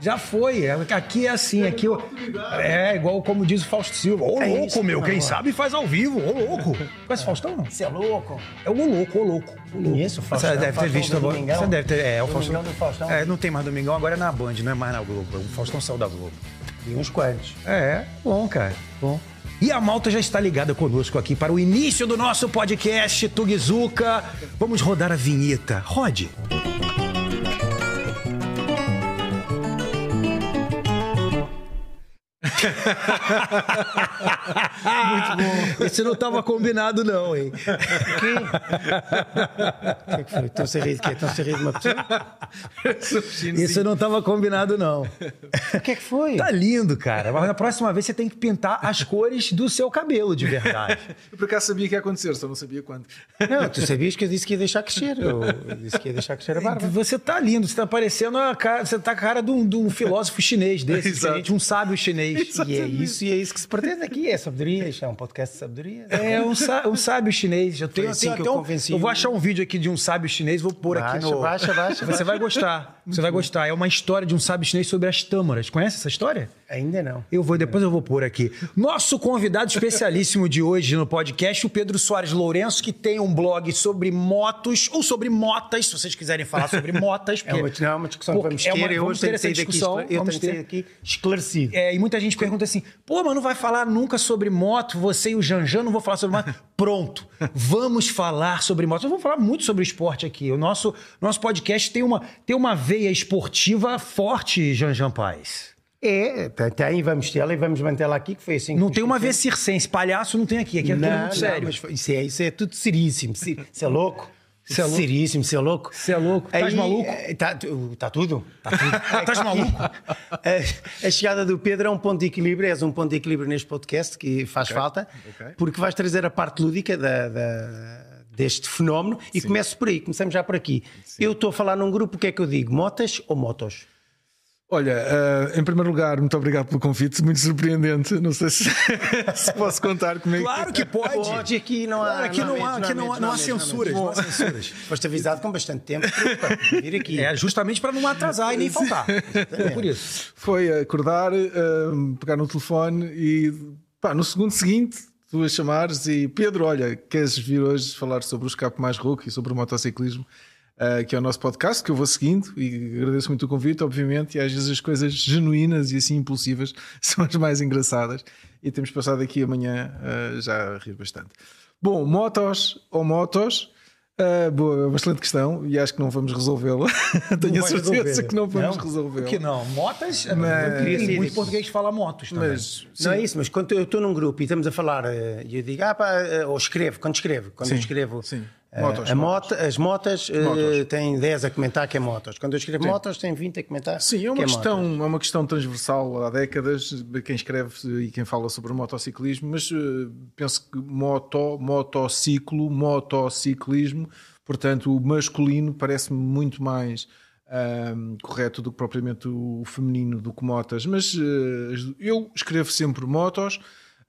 Já foi. É, Aqui é assim, aqui eu- é igual como diz o Fausto Silva. Ô É louco, isso, meu, quem amor. sabe faz ao vivo. Ô louco. Conhece o Faustão? não? Você é louco? É o louco, ô louco. ô louco. Conheço o Faustão, Você deve ter visto do agora. Domingão. Você deve ter. É, o Faustão. Domingão do Faustão. É, não tem mais Domingão, agora é na Band, não é mais na Globo. O Faustão saiu da Globo. E uns quantos. É, bom, cara. Bom. E a malta já está ligada conosco aqui para o início do nosso podcast Tugizuka. Vamos rodar a vinheta. Rode. Muito bom. Esse não estava combinado, não, hein? O que que foi? Estão a rir de quê? Estão a rir de uma pessoa? Isso não estava combinado, não. O que é que foi? Tá lindo, cara. Mas na próxima vez você tem que pintar as cores do seu cabelo, de verdade. Eu por acaso sabia que ia acontecer, só não sabia quando. Não, tu sabias que eu disse que ia deixar crescer. Eu disse que ia deixar crescer a barba. Você tá lindo, você tá parecendo a cara, você tá com a cara de um, de um filósofo chinês desse, Exato. diferente, um sábio chinês. E é isso, e é isso que se pretende aqui. É sabedoria, isto é um podcast de sabedoria. É um, sá- um sábio chinês. Eu, tenho, assim tenho que eu um- convenci eu vou achar um vídeo aqui de um sábio chinês, vou pôr aqui Baixa, no. baixa, baixa, Você baixa. vai gostar. Você vai gostar. É uma história de um sábio chinês sobre as tâmaras. Conhece essa história? Ainda não. Eu vou, depois eu vou pôr aqui. Nosso convidado especialíssimo de hoje no podcast, o Pedro Soares Lourenço, que tem um blog sobre motos, ou sobre motas, se vocês quiserem falar sobre motas. É uma, porque- não, é uma discussão que porque vamos é ter. uma- eu vamos hoje ter essa discussão, esclare- eu vamos ter. daqui esclarecido. É, e muita gente pergunta assim: pô, mas não vai falar nunca sobre moto, você e o Janjan não vão falar sobre moto. Pronto, vamos falar sobre moto. Nós vamos falar muito sobre esporte aqui. O nosso, nosso podcast tem uma, tem uma veia esportiva forte, Janjan Paz. É, tem- tem, vamos tê-la e vamos mantê-la aqui, que foi assim que Não tem uma veia circense, palhaço não tem aqui, aqui é tudo Não, muito não, sério. mas foi- isso, é, isso é tudo seríssimo. Se- Isso é louco? Isso é louco? Seríssimo, isso é louco. Você é louco? Estás maluco? Está tá tudo. Tá Estás maluco? A, a chegada do Pedro é um ponto de equilíbrio, és um ponto de equilíbrio neste podcast que faz falta, ok. porque vais trazer a parte lúdica da- da- deste fenómeno e começo por aí, começamos já por aqui. Eu estou a falar num grupo, o que é que eu digo? Motas ou motos? Olha, eh, em primeiro lugar, muito obrigado pelo convite, muito surpreendente. Não sei se, se posso contar como é Claro que pode. Pode, aqui não há. Claro, aqui não há, medos, aqui não há, não há censuras. Não há censuras. Foste avisado com bastante tempo para vir aqui. É justamente para não atrasar e nem faltar. É por isso. foi acordar, eh, pegar no telefone e pá, no segundo seguinte tu a chamares e Pedro, olha, queres vir hoje falar sobre o escape mais rouco e sobre o motociclismo, eh, que é o nosso podcast, que eu vou seguindo e agradeço muito o convite, obviamente, e às vezes as coisas genuínas e assim impulsivas são as mais engraçadas e temos passado aqui amanhã eh, já a rir bastante. Bom, motos ou motos? Ah, boa, excelente questão e acho que não vamos resolvê-la. Tenho a certeza resolver. que não vamos Não? resolvê-la. Por que não? Motas, Mas- muito português fala motos também. Mas Não é isso, mas quando eu estou num grupo e estamos a falar e eu digo, ah pá, ou escrevo, quando escrevo, quando Sim, eu escrevo sim. Eh, Motos, moto, as motas, eh, Motos. têm 10 a comentar que é motos. Quando eu escrevo motos, tem 20 a comentar Sim, é que uma, motos. questão, é uma questão transversal há décadas, quem escreve e quem fala sobre motociclismo, mas eh, penso que moto, motociclo, motociclismo, portanto, o masculino parece-me muito mais ahm, correto do que propriamente o feminino do que motas. Mas eh, eu escrevo sempre motos.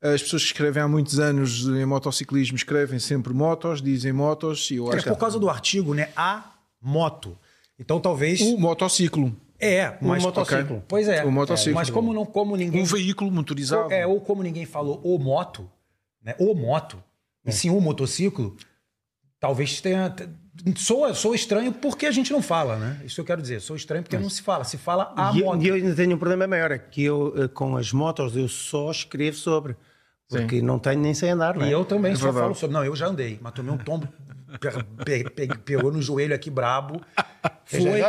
As pessoas que escrevem há muitos anos em motociclismo escrevem sempre motos, dizem motos, e eu É acho por causa do artigo, né? A moto. Então talvez. o motociclo, É, mas. motociclo. Ok. Pois é. O motociclo. Mas como, não, como ninguém. um veículo motorizado. É, ou como ninguém falou o moto, né? O moto, e sim o motociclo, talvez tenha. Soa, soa estranho porque a gente não fala, né? Isso eu quero dizer. Sou estranho porque não se fala. Se fala a E eu, moto. e eu ainda tenho um problema maior, é que eu eh, com as motos eu só escrevo sobre, porque não tenho nem sei andar, não é? E eu também só verdade. falo sobre. Não, eu já andei, mas tomei um tombo, pe- pe- pe- pegou no joelho aqui brabo. Foi.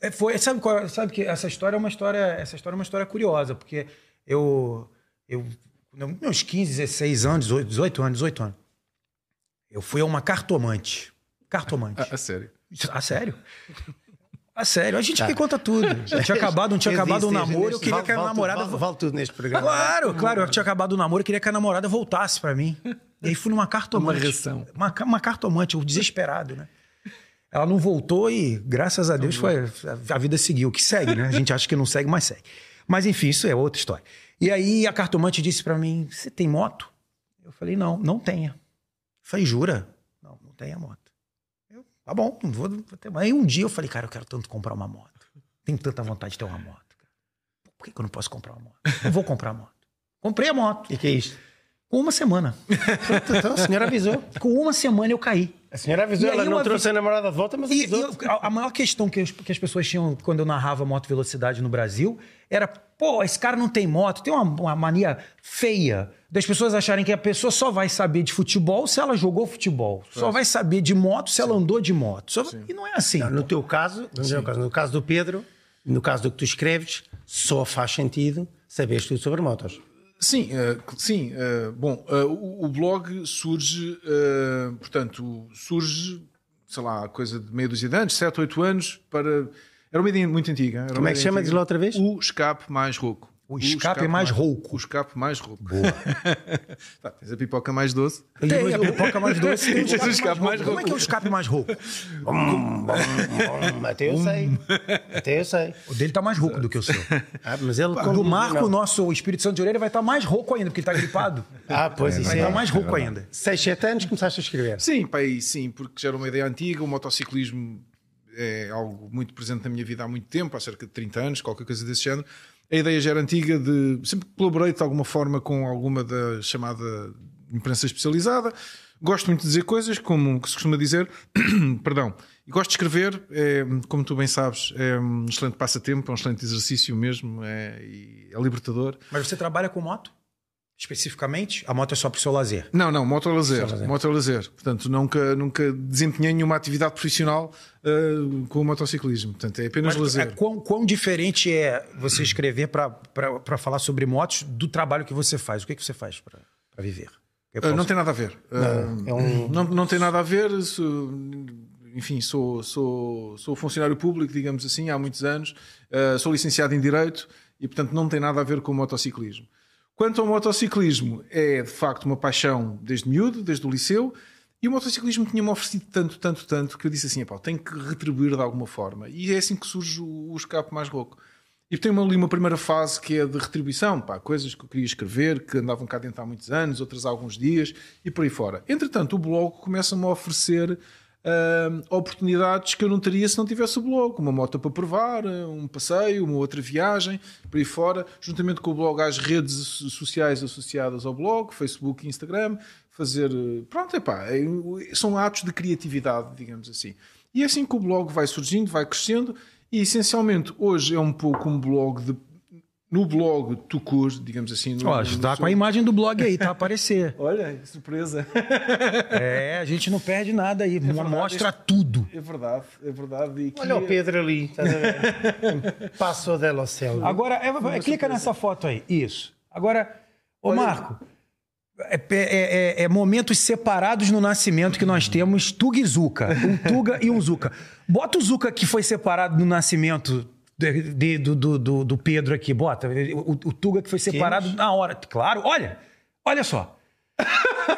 É, foi sabe, qual- sabe que essa história é uma história, essa história é uma história curiosa, porque eu eu meus 15, 16 anos, 18, 18 anos, 18 anos. Eu fui a uma cartomante. Cartomante. A, a sério. A sério? A sério, a gente que conta tudo. Já tinha acabado, não tinha Eu acabado o disse, namoro, eu queria que a namorada Vale, vale tudo neste programa. Claro, claro. Eu tinha acabado o namoro, eu queria que a namorada voltasse pra mim. E aí fui numa cartomante. Uma reação. Uma, uma cartomante, eu desesperado, né? Ela não voltou e, graças a Deus, foi, a vida seguiu. Que segue, né? A gente acha que não segue, mas segue. Mas, enfim, isso é outra história. E aí a cartomante disse pra mim, você tem moto? Eu falei, não, não tenha. Eu falei, jura? Não, não tenho a moto. Tá bom, não vou, vou ter. Aí um dia eu falei, cara, eu quero tanto comprar uma moto. Tenho tanta vontade de ter uma moto. cara. por que que eu não posso comprar uma moto? Eu vou comprar a moto. Comprei a moto. E que é isto? Com uma semana. Então, a senhora avisou. Com uma semana eu caí. A senhora avisou, ela não trouxe vez- a namorada de volta, mas E, avisou. e a, a maior questão que as, que as pessoas tinham quando eu narrava moto velocidade no Brasil era, pô, esse cara não tem moto, tem uma, uma mania feia das pessoas acharem que a pessoa só vai saber de futebol se ela jogou futebol, só vai saber de moto se ela andou de moto. Só- e não é assim. Não, no teu caso, no, teu caso, no caso do Pedro, no caso do que tu escreves, só faz sentido saberes tudo sobre motos. Sim, eh, sim. eh, bom, eh, o, o blog surge, portanto, surge, sei lá, coisa de meia dúzia de anos, 7, 8 anos, para. Era uma ideia muito antiga. Como é que chama? Diz lá outra vez. O escape mais rouco. O escape mais rouco. O escape mais rouco. tá, tens a pipoca mais doce. Tem a pipoca mais doce, tem o é o escape, escape mais mais rouco. Como é que é o escape mais rouco? Hum, hum, hum, até eu sei. Até eu sei. O dele tá mais rouco do que o seu. Ah, mas ele Do Marco, o não. nosso Espírito Santo de orelha vai estar mais rouco ainda, porque ele tá gripado. Ah, pois isso Vai é. estar mais rouco ainda. 6, 7 anos começaste a escrever. Sim, pá, aí sim, porque já era uma ideia antiga. O motociclismo é algo muito presente na minha vida há muito tempo, há cerca de 30 anos, qualquer coisa desse género. A ideia já era antiga de. Sempre colaborei de alguma forma com alguma da chamada imprensa especializada. Gosto muito de dizer coisas, como se costuma dizer. Perdão. E gosto de escrever, é, como tu bem sabes, é um excelente passatempo, é um excelente exercício mesmo, é, é libertador. Mas você trabalha com moto? Especificamente? A moto é só pro seu lazer? Não, não, moto é lazer. Moto é lazer. Portanto, nunca, nunca desempenhei nenhuma atividade profissional uh, com o motociclismo. Portanto, é apenas Mas lazer. é, quão, quão diferente é você escrever para falar sobre motos do trabalho que você faz? O que, que você faz para viver? Uh, posso- não tem nada a ver. Uh, é um- não, não tem nada a ver. enfim, sou, sou, sou funcionário público, digamos assim, há muitos anos. Uh, sou licenciado em Direito e, portanto, não tem nada a ver com o motociclismo. Quanto ao motociclismo, é de facto uma paixão desde miúdo, desde o liceu. E o motociclismo tinha-me oferecido tanto, tanto, tanto que eu disse assim: "Epá, tenho que retribuir de alguma forma. E é assim que surge o, escape mais rouco. E tem ali uma primeira fase que é de retribuição, pá, coisas que eu queria escrever, que andavam cá dentro há muitos anos, outras há alguns dias e por aí fora. Entretanto, o blog começa-me a oferecer ah, oportunidades que eu não teria se não tivesse o blog. Uma moto para provar, um passeio, uma outra viagem, por aí fora. Juntamente com o blog, às redes sociais associadas ao blog, Facebook Instagram, fazer. Pronto, epá, é, são atos de criatividade, digamos assim. E é assim que o blog vai surgindo, vai crescendo, e essencialmente hoje é um pouco um blog de. No blog Tucur, digamos assim. No, Ó, no tá seu- com a imagem do blog aí, tá a aparecer. Olha, que surpresa. É, a gente não perde nada aí, verdade, mostra tudo. É verdade, é verdade. E que- Olha o Pedro ali, estás a ver? Passo dela céu. Agora, é, é, clica nessa foto aí, isso. Agora, ô Marco, é, é- é- é momentos separados no nascimento que nós temos Tuga e Zuka. Um Tuga e um Zuka. Bota o Zuka que foi separado no nascimento de- do, do- do- Pedro aqui, bota. O, o Tuga que foi separado na hora. Claro, olha, olha só.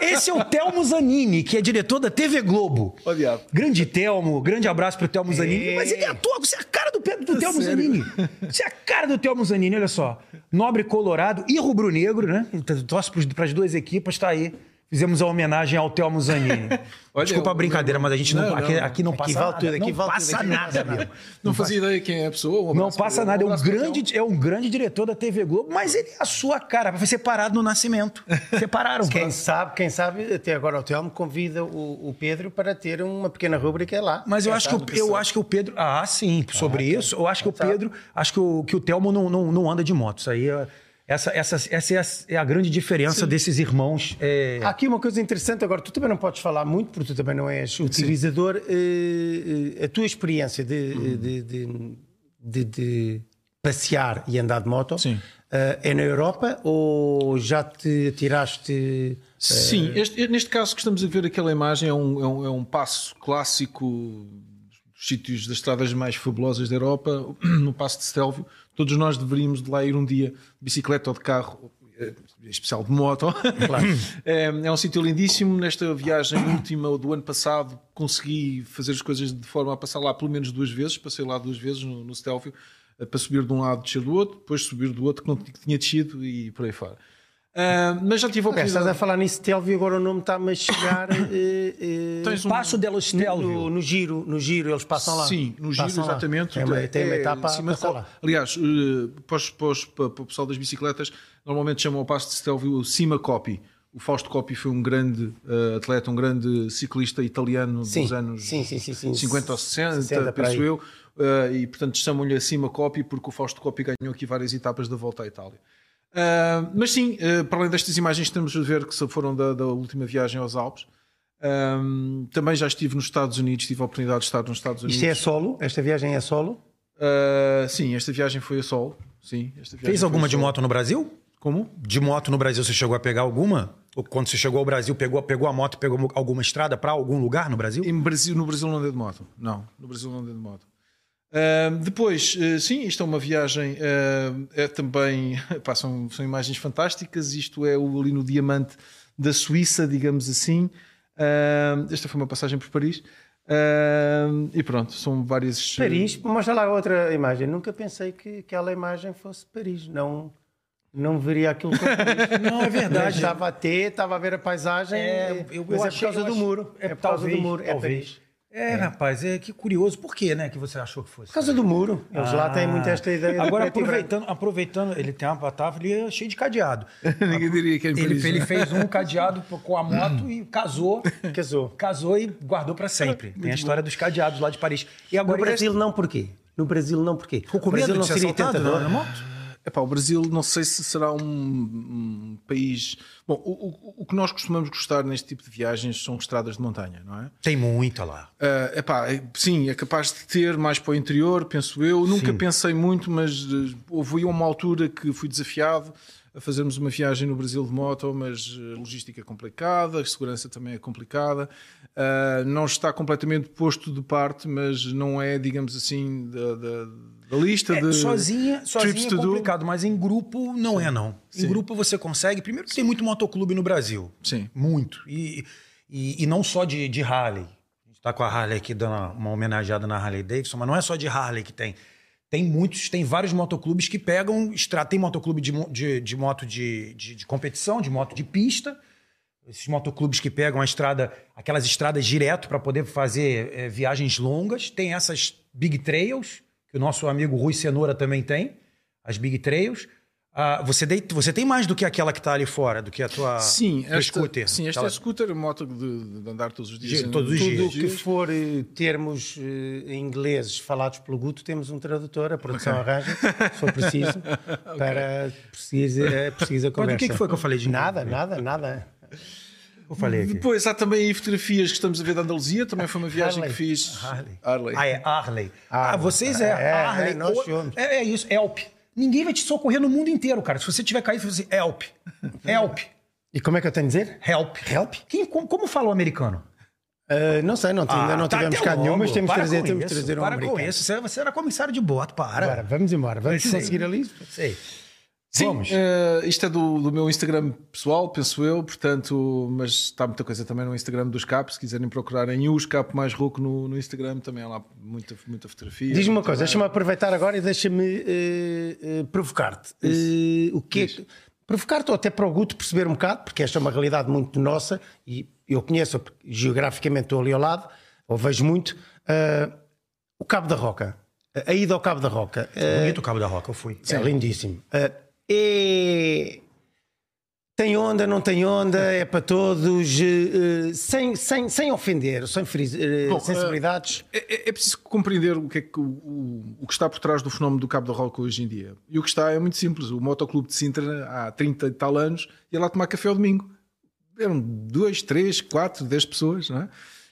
Esse é o Telmo Zanini, que é diretor da TV Globo. Diabo. Grande Telmo, grande abraço pro Telmo Zanini. Mas ele atua, você é a cara do, Pedro- do Telmo Sério? Zanini. Você é a cara do Telmo Zanini, olha só. Nobre colorado e rubro-negro, né? Torce para as duas equipas, tá aí. Fizemos a homenagem ao Telmo Zanini. Olha, Desculpa a eu- brincadeira, mas a gente não, Não, aqui, não. aqui não Aqui passa nada. tudo, aqui não passa tudo, não nada, meu. Não fazia ideia quem é a pessoa. um Não passa nada, é um grande, é um grande diretor da TV Globo, mas ele é a sua cara, foi separado no nascimento. Separaram. Quem sabe, quem sabe, até agora o Telmo convida o, o Pedro para ter uma pequena rúbrica lá. Mas eu acho, que o, eu acho que o Pedro. Ah, sim, sobre isso. Eu acho que o Pedro. Acho que o, que o Telmo não, não, não anda de moto. Isso aí é. Essa, essa, essa é, a, é a grande diferença desses irmãos. é, Há aqui uma coisa interessante, agora tu também não podes falar muito, porque tu também não és utilizador. eh, eh, a tua experiência de, de, de, de- de passear e andar de moto Sim. eh, é na Europa ou já te tiraste. Sim, este- neste caso que estamos a ver aquela imagem é um, é um, é um passo clássico dos sítios das estradas mais fabulosas da Europa, no passo de Stelvio. Todos nós deveríamos de lá ir um dia de bicicleta ou de carro, eh, em especial de moto. é, é um sítio lindíssimo. Nesta viagem última do ano passado consegui fazer as coisas de forma a passar lá pelo menos duas vezes. Passei lá duas vezes no, no Stelvio, eh, para subir de um lado e descer do outro, depois subir do outro que não tinha descido e por aí fora. Uh, mas já tive a oportunidade. estás a falar nisso, Telvio, agora o nome está-me a chegar. Tens um- Passo delas no, Stelvio. no giro, no giro, eles passam lá. Sim, no giro, Passam lá. exatamente. Tem uma, tem uma É, etapa co- lá. Aliás, eh, para, os- para os- para- para o pessoal das bicicletas, normalmente chamam o passo de Stelvio o Cima Coppi. O Fausto Coppi foi um grande eh, atleta, um grande ciclista italiano Sim, dos anos sim, sim, sim, sim. 50 ou 60, 60 por penso eu. eh, e portanto chamam-lhe a Cima Coppi porque o Fausto Coppi ganhou aqui várias etapas da volta à Itália. Ah, mas sim, eh, para além destas imagens que estamos a ver que foram da, da última viagem aos Alpes, ahm, também já estive nos Estados Unidos, tive a oportunidade de estar nos Estados Unidos. Isto é solo? Esta viagem é solo? Uh, sim, esta viagem foi a solo. Sim, Fez alguma de moto no Brasil? Como? De moto no Brasil você chegou a pegar alguma? Ou quando você chegou ao Brasil, pegou, pegou a moto e pegou alguma estrada para algum lugar no Brasil? Em Brasil, no Brasil não andei de moto. Não, no Brasil não andei de moto. Uh, depois, uh, sim, isto é uma viagem, uh, é também, pá, são, são imagens fantásticas. Isto é o, ali no diamante da Suíça, digamos assim. Uh, esta foi uma passagem por Paris. Uh, e pronto, são várias. Paris, mostra lá outra imagem. Nunca pensei que aquela imagem fosse Paris. Não, não veria aquilo como Paris. Não, é verdade. Estava a ter, estava a ver a paisagem, É, eu- mas eu é por achei- causa eu do achei- muro. é, É, por causa talvez, do muro. É. Paris. É, rapaz, é que curioso. Por que, né, que você achou que fosse? Por causa do muro. Eles lá têm muito esta ideia de Ah. Agora, aproveitando, aproveitando, ele tem uma tava ali cheio de cadeado. Ninguém diria que é Ele, Paris. ele né? fez um cadeado com a moto e casou. Casou. Casou e guardou para sempre. Tem a história dos cadeados lá de Paris. E No agora Brasil não porquê? No Brasil não? Ficou com o Brasil não ser seria tentador. na moto? Epá, o Brasil não sei se será um, um país. Bom, o, o- o que nós costumamos gostar neste tipo de viagens são estradas de montanha, não é? Tem muita lá. Uh, epá, é- sim, é capaz de ter mais para o interior, penso eu. Nunca pensei muito, mas uh, houve uma altura que fui desafiado a fazermos uma viagem no Brasil de moto, mas uh, logística é complicada, a segurança também é complicada. Uh, não está completamente posto de parte, mas não é, digamos assim, da, da lista É, de sozinha, sozinha é do. complicado, mas em grupo não é, não. Em Sim. grupo você consegue. Primeiro que tem muito motoclube no Brasil. Sim. Muito. E, e, e não só de, de Harley. A gente tá com a Harley aqui dando uma homenageada na Harley Davidson, mas não é só de Harley que tem. Tem muitos, tem vários motoclubes que pegam. Tem motoclube de, de, de moto de, de, de competição, de moto de pista. Esses motoclubes que pegam a estrada, aquelas estradas direto para poder fazer eh, viagens longas. Tem essas big trails, que o nosso amigo Rui Cenoura também tem, as big trails. Ah, você, dei- você tem mais do que aquela que está ali fora, do que a tua Sim, tua esta, scooter. sim, esta Aquela- é scooter, moto de, de andar todos os dias. De- em- todos os Tudo o dias. que for eh, termos eh, ingleses falados pelo Guto, temos um tradutor, a produção arranja, se for preciso, para precisa, precisa Mas conversa. o que, que foi que eu falei de Nada, nada, nada. Eu falei aqui. Depois há também fotografias que estamos a ver da Andaluzia, também foi uma viagem Harley. que fiz. Harley. Harley. Ah, é Harley. Ah, Harley. vocês é, É, Harley. é, nós somos. é, é isso, Help. Ninguém vai te socorrer no mundo inteiro, cara. Se você tiver caído, você dizer Help. Help. E como é que eu tenho de dizer? Help. Help? Quem, como, como fala o americano? Eh, não sei, não, ainda não tá tivemos cá nenhum, mas temos Para trazer, com temos isso, trazer um Para com americano. isso. Você, você era comissário de bordo, para. Agora, vamos embora, vamos Sei. conseguir ali. Sei. Sim, eh, isto é do, do meu Instagram pessoal, penso eu, portanto, mas está muita coisa também no Instagram dos Cap, se quiserem procurarem os Cap mais rouco no, no Instagram, também há lá muita, muita fotografia. Diz-me uma coisa, deixa-me aproveitar agora e deixa-me eh, eh, provocar-te. O que é- Provocar-te ou até para o Guto perceber um bocado, porque esta é uma realidade muito nossa e eu conheço, geograficamente estou ali ao lado, ou vejo muito, o Cabo da Roca. A ida ao Cabo da Roca. Bonito o Cabo da Roca, eu fui. é lindíssimo. Eh, é- Tem onda, não tem onda, é para todos, eh, eh, sem, sem, sem ofender, sem ferir eh, Bom, sensibilidades. É, é- é preciso compreender o que, é que o, o, o que está por trás do fenómeno do Cabo da Roca hoje em dia. E o que está é muito simples. O Motoclube de Sintra, há 30 e tal anos, ia lá tomar café ao domingo. Eram dois, três, quatro, dez pessoas, não é?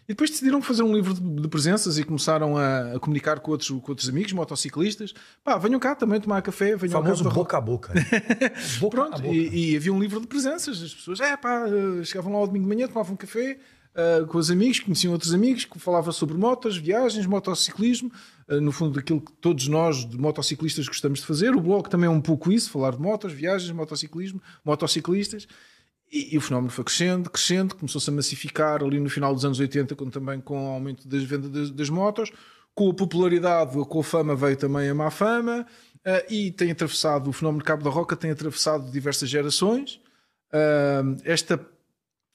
E depois decidiram fazer um livro de, presenças e começaram a, a comunicar com outros, com outros amigos, motociclistas. Pá, venham cá também tomar café, venham famoso Roca. boca a boca. boca a Pronto, boca. e, e havia um livro de presenças. As pessoas é, pá, eh, chegavam lá ao domingo de manhã, tomavam um café eh, com os amigos, conheciam outros amigos, que falava sobre motas, viagens, motociclismo, eh, no fundo daquilo que todos nós, de motociclistas, gostamos de fazer. O blog também é um pouco isso, falar de motas, viagens, motociclismo, motociclistas. E, e o fenómeno foi crescendo, crescendo, começou-se a massificar ali no final dos anos 80, com, também com o aumento das vendas das, das motos. Com a popularidade, com a fama, veio também a má fama. eh, e tem atravessado, o fenómeno de Cabo da Roca tem atravessado diversas gerações. uh, esta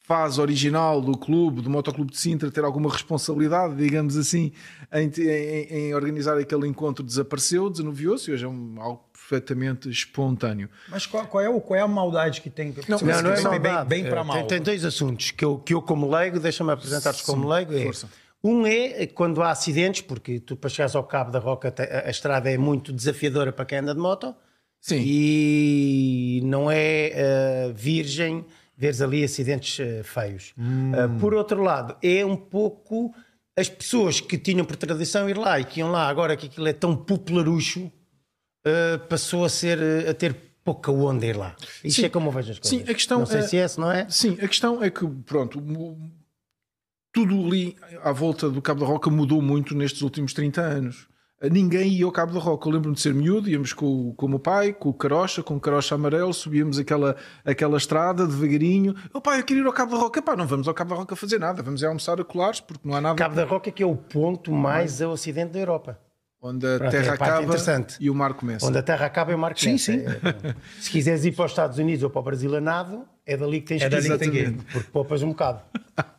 fase original do clube, do Motoclube de Sintra, ter alguma responsabilidade, digamos assim, em, em, em organizar aquele encontro, desapareceu, desanuviou-se hoje é um, algo perfeitamente espontâneo. Mas qual, qual, é, o, qual é a maldade que tem? Não, não, não é maldade. Bem, bem para mal. Tem, tem, dois assuntos que eu, que eu como leigo, deixa-me apresentar-te como leigo. É, um é quando há acidentes, porque tu para chegares ao Cabo da Roca a, a estrada é muito desafiadora para quem anda de moto. Sim. E não é uh, virgem veres ali acidentes uh, feios. Hum. Uh, por outro lado, é um pouco as pessoas que tinham por tradição ir lá e que iam lá, agora que aquilo é tão popularucho, uh, passou a ser a ter pouca onda ir lá. Isto sim. é como eu vejo as coisas. Sim, a questão não sei é, se é esse, não é? Sim, a questão é que, pronto, tudo ali à volta do Cabo da Roca mudou muito nestes últimos 30 anos ninguém ia ao Cabo da Roca. Eu lembro-me de ser miúdo, íamos com, com o meu pai, com o carocha, com o carocha amarelo, subíamos aquela, aquela estrada devagarinho. O pai, eu queria ir ao Cabo da Roca. Pá, não vamos ao Cabo da Roca fazer nada, vamos é almoçar a colares, porque não há nada. Cabo da Roca que é o ponto mais ao ocidente da Europa. Onde a Pronto, terra é a acaba e o mar começa. Onde a terra acaba e o mar começa. Sim, sim. É, se quiseres ir para os Estados Unidos ou para o Brasil a nado, é dali que tens é que ir. Que ir. Porque poupas um bocado.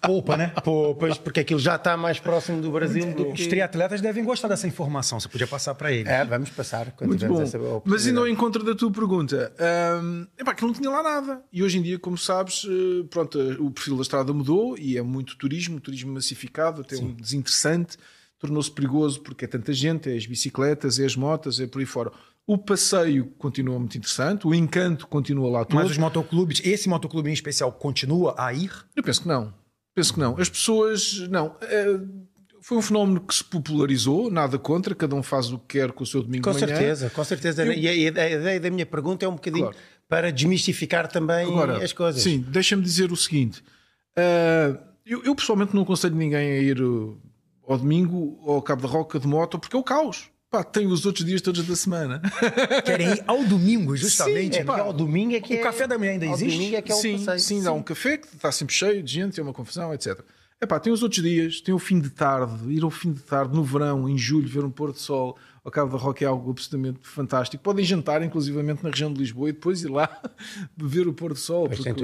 Poupa, né? Poupas, porque aquilo já está mais próximo do Brasil do que... Os triatletas devem gostar dessa informação. Você podia passar para eles. É, vamos passar. Quando Muito bom. Mas ainda ao encontro da tua pergunta. Um, epá, que não tinha lá nada. E hoje em dia, como sabes, eh, pronto, o perfil da estrada mudou e é muito turismo, turismo massificado, até Sim. um desinteressante tornou-se perigoso porque é tanta gente, é as bicicletas, é as motas, é por aí fora. O passeio continua muito interessante, o encanto continua lá todo. Mas os motoclubes, esse motoclube em especial, continua a ir? Eu penso que não. Penso que não. As pessoas, não. É, foi um fenómeno que se popularizou, nada contra, cada um faz o que quer com o seu domingo com de manhã. Com certeza, com certeza. Eu... E a, a, ideia da minha pergunta é um bocadinho claro. para desmistificar também Agora, as coisas. Sim, deixa-me dizer o seguinte. Uh, eu, eu, pessoalmente não aconselho ninguém a ir ao domingo ao Cabo da Roca de moto, porque é o caos. Pá, tem os outros dias todos da semana. Querem ir ao domingo, justamente. Sim, é, pá, ao domingo é que O é... café da manhã ainda existe? domingo é que é sim, passeio. sim, dá um café que está sempre cheio de gente, é uma confusão, etc. É pá, tem os outros dias, tem o fim de tarde, ir ao fim de tarde, no verão, em julho, ver um pôr do sol ao Cabo da Roca é algo absolutamente fantástico. Podem jantar, inclusivamente, na região de Lisboa e depois ir lá ver o pôr do sol, porque,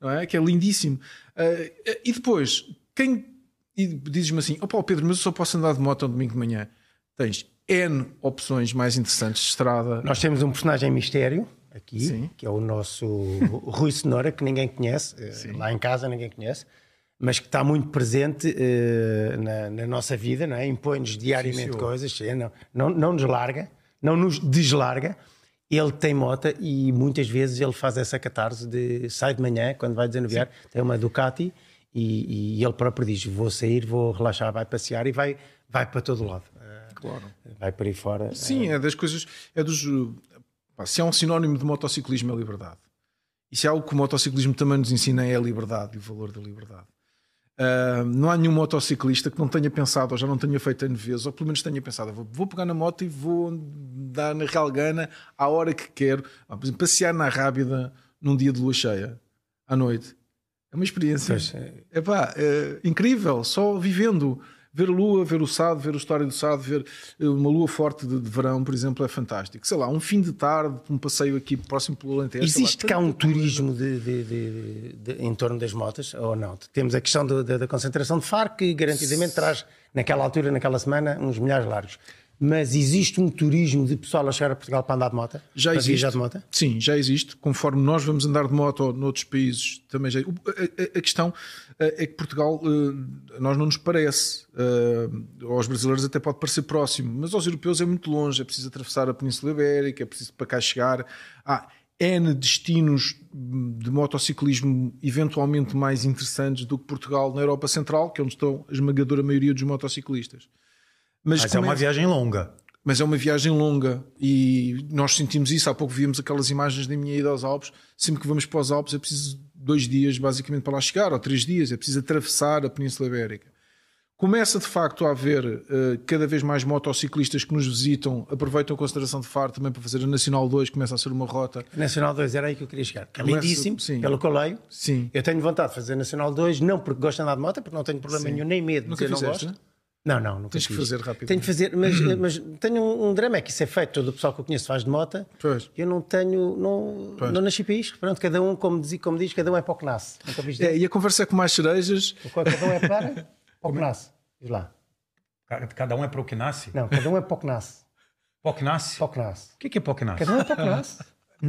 não é? que é lindíssimo. Uh, e depois, quem e dizes-me assim: opá, Pedro, mas eu só posso andar de moto ao domingo de manhã. Tens N opções mais interessantes de estrada. Nós temos um personagem mistério aqui, Sim. que é o nosso Rui Cenoura, que ninguém conhece, eh, Sim. lá em casa ninguém conhece, mas que está muito presente uh, na, na, nossa vida, não é? impõe-nos diariamente Sim, coisas, não, não, não nos larga, não nos deslarga. Ele tem moto e muitas vezes ele faz essa catarse de sai de manhã, quando vai desanuviar, tem uma Ducati e, e, ele próprio diz: Vou sair, vou relaxar, vai passear e vai, vai para todo lado. Claro. Vai por aí fora. Sim, é das coisas. É dos, pá, se há um sinónimo de motociclismo, é liberdade. E se há algo que o motociclismo também nos ensina, é a liberdade e o valor da liberdade. Uh, não há nenhum motociclista que não tenha pensado, ou já não tenha feito N vezes, ou pelo menos tenha pensado: vou, vou pegar na moto e vou dar na Real Gana à hora que quero. Ah, por exemplo, passear na Rábida num dia de lua cheia, à noite é uma experiência é. Epá, é incrível, só vivendo. Ver a lua, ver o Sado, ver a história do Sado, ver eh, uma lua forte de, de, verão, por exemplo, é fantástico. Sei lá, um fim de tarde, um passeio aqui próximo pelo Alentejo. Existe lá, cá um turismo de, de, em torno das motas ou não? Temos a questão da concentração de faro que garantidamente traz, naquela altura, naquela semana, uns milhares largos. Mas existe um turismo de pessoal a chegar a Portugal para andar de moto? Já para existe. de moto? Sim, já existe. Conforme nós vamos andar de moto ou noutros países, também já. A, a, questão eh, é que Portugal, eh, nós não nos parece. Eh, aos brasileiros até pode parecer próximo, mas aos europeus é muito longe. É preciso atravessar a Península Ibérica, é preciso para cá chegar. Há N destinos de motociclismo eventualmente mais interessantes do que Portugal na Europa Central, que é onde estão a esmagadora maioria dos motociclistas. Mas, mas é uma viagem longa. Mas é uma viagem longa e nós sentimos isso. Há pouco vimos aquelas imagens da minha ida aos Alpes. Sempre que vamos para os Alpes é preciso dois dias basicamente para lá chegar, ou três dias. É preciso atravessar a Península Ibérica. Começa de facto a haver uh, cada vez mais motociclistas que nos visitam, aproveitam a consideração de Faro também para fazer a Nacional 2, começa a ser uma rota. Nacional 2 era aí que eu queria chegar. É lindíssimo, sim. pelo que eu leio. Sim. Eu tenho vontade de fazer a Nacional 2, não porque gosto de andar de moto, porque não tenho problema sim. nenhum, nem medo de Nunca dizer fizeste, não gosto. Né? Não, não, nunca Tens que fazer rapidamente. Tenho que fazer, mas, mas tenho um, um drama, é que isso é feito, todo o pessoal que eu conheço faz de moto. Pois. Eu não tenho, não, Pois. não nasci para isto. Pronto, cada um, como diz, como diz cada um é para o que nasce. É, e a conversa é com mais cerejas. Cada um é para, para o que nasce. Diz lá. Cada um é para o que nasce? Não, cada um é para o que nasce. Pó que nasce? Para o que nasce. O que que é pó que nasce? Cada um é para o que nasce.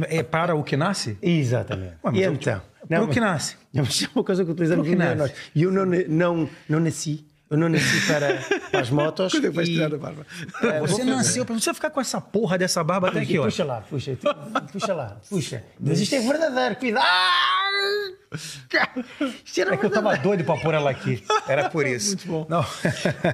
É para o que nasce? Exatamente. Ué, e então? Para o que nasce. Não, é uma coisa que utilizamos Para o. E eu não, não, não nasci. Eu não nasci para, para as motos. Quando é que vais tirar a barba? É, Você fazer. nasceu para você ficar com essa porra dessa barba até aqui, ó. Puxa lá, puxa, puxa lá, puxa. Mas isto é verdadeiro, cuidado! Isto era É que eu tava verdadeiro. doido para pôr ela aqui. Era por isso. Muito bom. Não.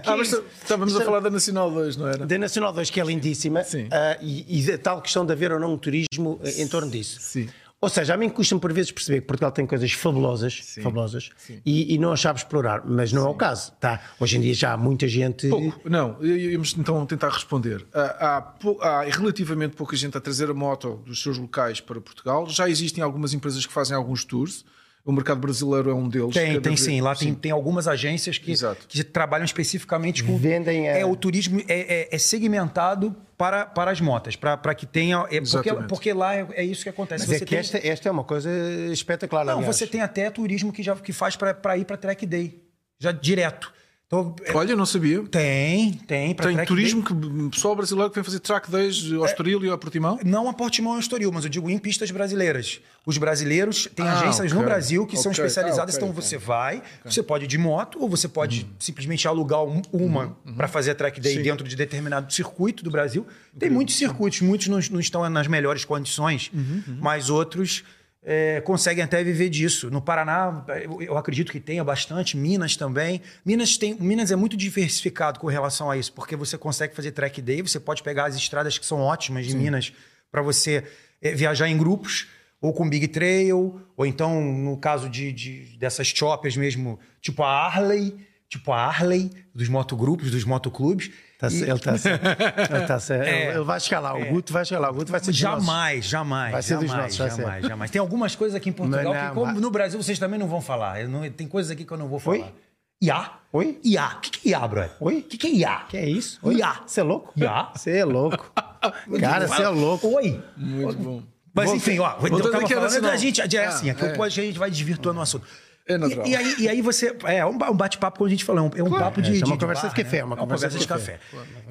Ah, mas estávamos a falar da Nacional 2, não era? Da Nacional 2, que é lindíssima, Sim. ah, e, e da tal questão de haver ou não um turismo eh, em torno disso. Sim. Ou seja, a mim custa-me por vezes perceber que Portugal tem coisas fabulosas, fabulosas E, e não as sabe explorar, mas não é o caso. Tá? Hoje em dia já há muita gente. Pouco, não, íamos então tentar responder. Ah, Há, pou- há relativamente pouca gente a trazer a moto dos seus locais para Portugal. Já existem algumas empresas que fazem alguns tours. O mercado brasileiro é um deles. Tem, tem sim. Lá tem, tem algumas agências que, Exato. que trabalham especificamente com. Vendem a- É, o turismo é, é- é segmentado para, para as motas, para, para que tenha. É porque, Exatamente. porque lá é, é isso que acontece. Mas é Você que tem- esta, esta é uma coisa espetacular. Não, aliás. você tem até turismo que já que faz para ir para track day. Já direto. Então, é- Olha, não sabia. tem, tem. Pra Tem turismo day. que pessoal brasileiro que vem fazer track days ao Estoril e ao Portimão. Não a Portimão e a Estoril, mas eu digo em pistas brasileiras. Os brasileiros têm Ah, agências no ok. Brasil que são Ok. especializadas. Ah, ok, então você vai, você pode ir de moto ou você pode simplesmente alugar um- uma para fazer a track day Sim. dentro de determinado circuito do Brasil. Tem muitos circuitos, muitos não, não estão nas melhores condições, mas outros é, conseguem até viver disso. No Paraná, eu, acredito que tenha bastante, Minas também. Minas, tem, Minas é muito diversificado com relação a isso, porque você consegue fazer track day, você pode pegar as estradas que são ótimas de Minas para você é, viajar em grupos, ou com Big Trail, ou então, no caso de, de- dessas choppers mesmo, tipo a Harley, tipo a Harley, dos motogrupos, dos motoclubes. Tá E- ele está certo. Ele, tá certo. É. Ele- vai chegar lá. O Guto vai lá. O Guto vai ser dos nossos. Jamais, jamais, Vai ser dos jamais, nossos, vai ser. jamais, jamais. Tem algumas coisas aqui em Portugal Mas não, que, como no Brasil, vocês também não vão falar. Eu não- tem coisas aqui que eu não vou falar. Oi? IA? Oi? IA. O que, que é IA, brother? Oi? O que, que é IA? Que é isso? Ia. Você é louco? Ia. Você é louco. Cara, você é louco. Oi. Muito bom. Mas enfim, ó, eu tava falando, Nacional. a gente, é assim, Ah, aqui é. pode- a gente vai desvirtuando o assunto. É natural. E, e aí, e aí você. É um ba- um bate-papo, como a gente falou, é um, é um papo de. é, isso é uma de- conversa bar, de café, né? uma É conversa de de café.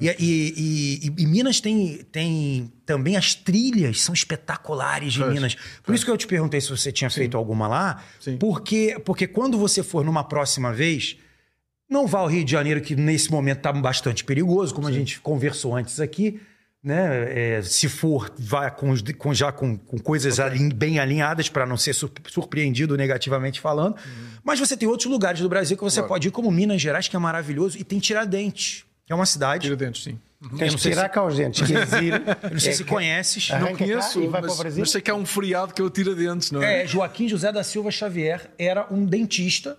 E, e- e- e- e Minas tem, tem também as trilhas, são espetaculares de Pois, Minas. Por isso que eu te perguntei se você tinha feito alguma lá, Sim. porque, porque quando você for numa próxima vez. Não vá ao Rio de Janeiro, que nesse momento está bastante perigoso, como a gente conversou antes aqui. Né? É, se for, vá com, os- com- já com, com coisas alin- bem alinhadas para não ser sur- surpreendido negativamente falando. Mas você tem outros lugares do Brasil que você Claro. pode ir, como Minas Gerais, que é maravilhoso, e tem Tiradentes, que é uma cidade. Tira dentes, sim. Tens não que sei tirar se- cá os dentes. Eu não sei se conheces. Arranca Não conheço, vai para o mas, Brasil? mas sei que há um feriado que é o Tiradentes, não é? É, Joaquim José da Silva Xavier era um dentista,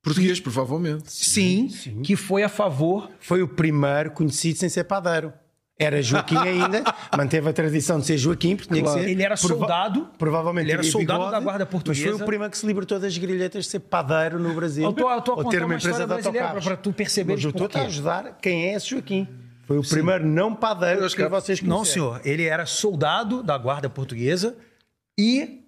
Português, provavelmente. sim, que foi a favor Foi o primeiro conhecido sem ser padeiro. Era Joaquim ainda, manteve a tradição de ser Joaquim, porque Claro. ser. Ele era Prova- soldado. Provavelmente Ele era soldado bigode, da Guarda Portuguesa. Mas foi o primeiro que se libertou das grilhetas de ser padeiro no Brasil. Tô a ou ter uma uma empresa de autocarros. pra tu perceberes Mas eu estou a ajudar quem é esse Joaquim. Foi o primeiro não padeiro que vocês Não, conheceram. senhor. Ele era soldado da Guarda Portuguesa e.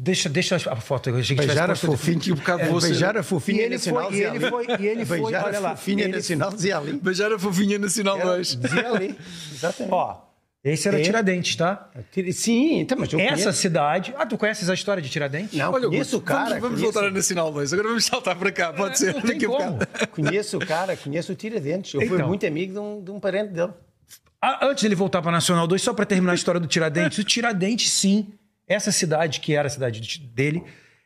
Deixa, deixa a foto. Eu achei que Beijar a fofinha. E um bocado É, você- Beijar a E fofinha ele nacional. foi, e dizia ele ali. foi, e ele foi, Beijar olha a lá. fofinha ele- nacional dizia ali. Beijar a fofinha nacional 2. Dizia ali. Exatamente. Ó, esse era É. Tiradentes, tá? Sim, então, mas eu Essa conheço. cidade. Ah, tu conheces a história de Tiradentes? Não, Olha, conheço o vamos, cara. vamos conheço- voltar a Nacional 2. Agora vamos saltar para cá, pode ser. Não tem a como. Conheço o cara, conheço o Tiradentes. Eu fui Então. muito amigo de um, de um parente dele. Ah, antes dele voltar para Nacional 2, só para terminar a história do Tiradentes, o Tiradentes, sim, essa cidade que era a cidade de- dele,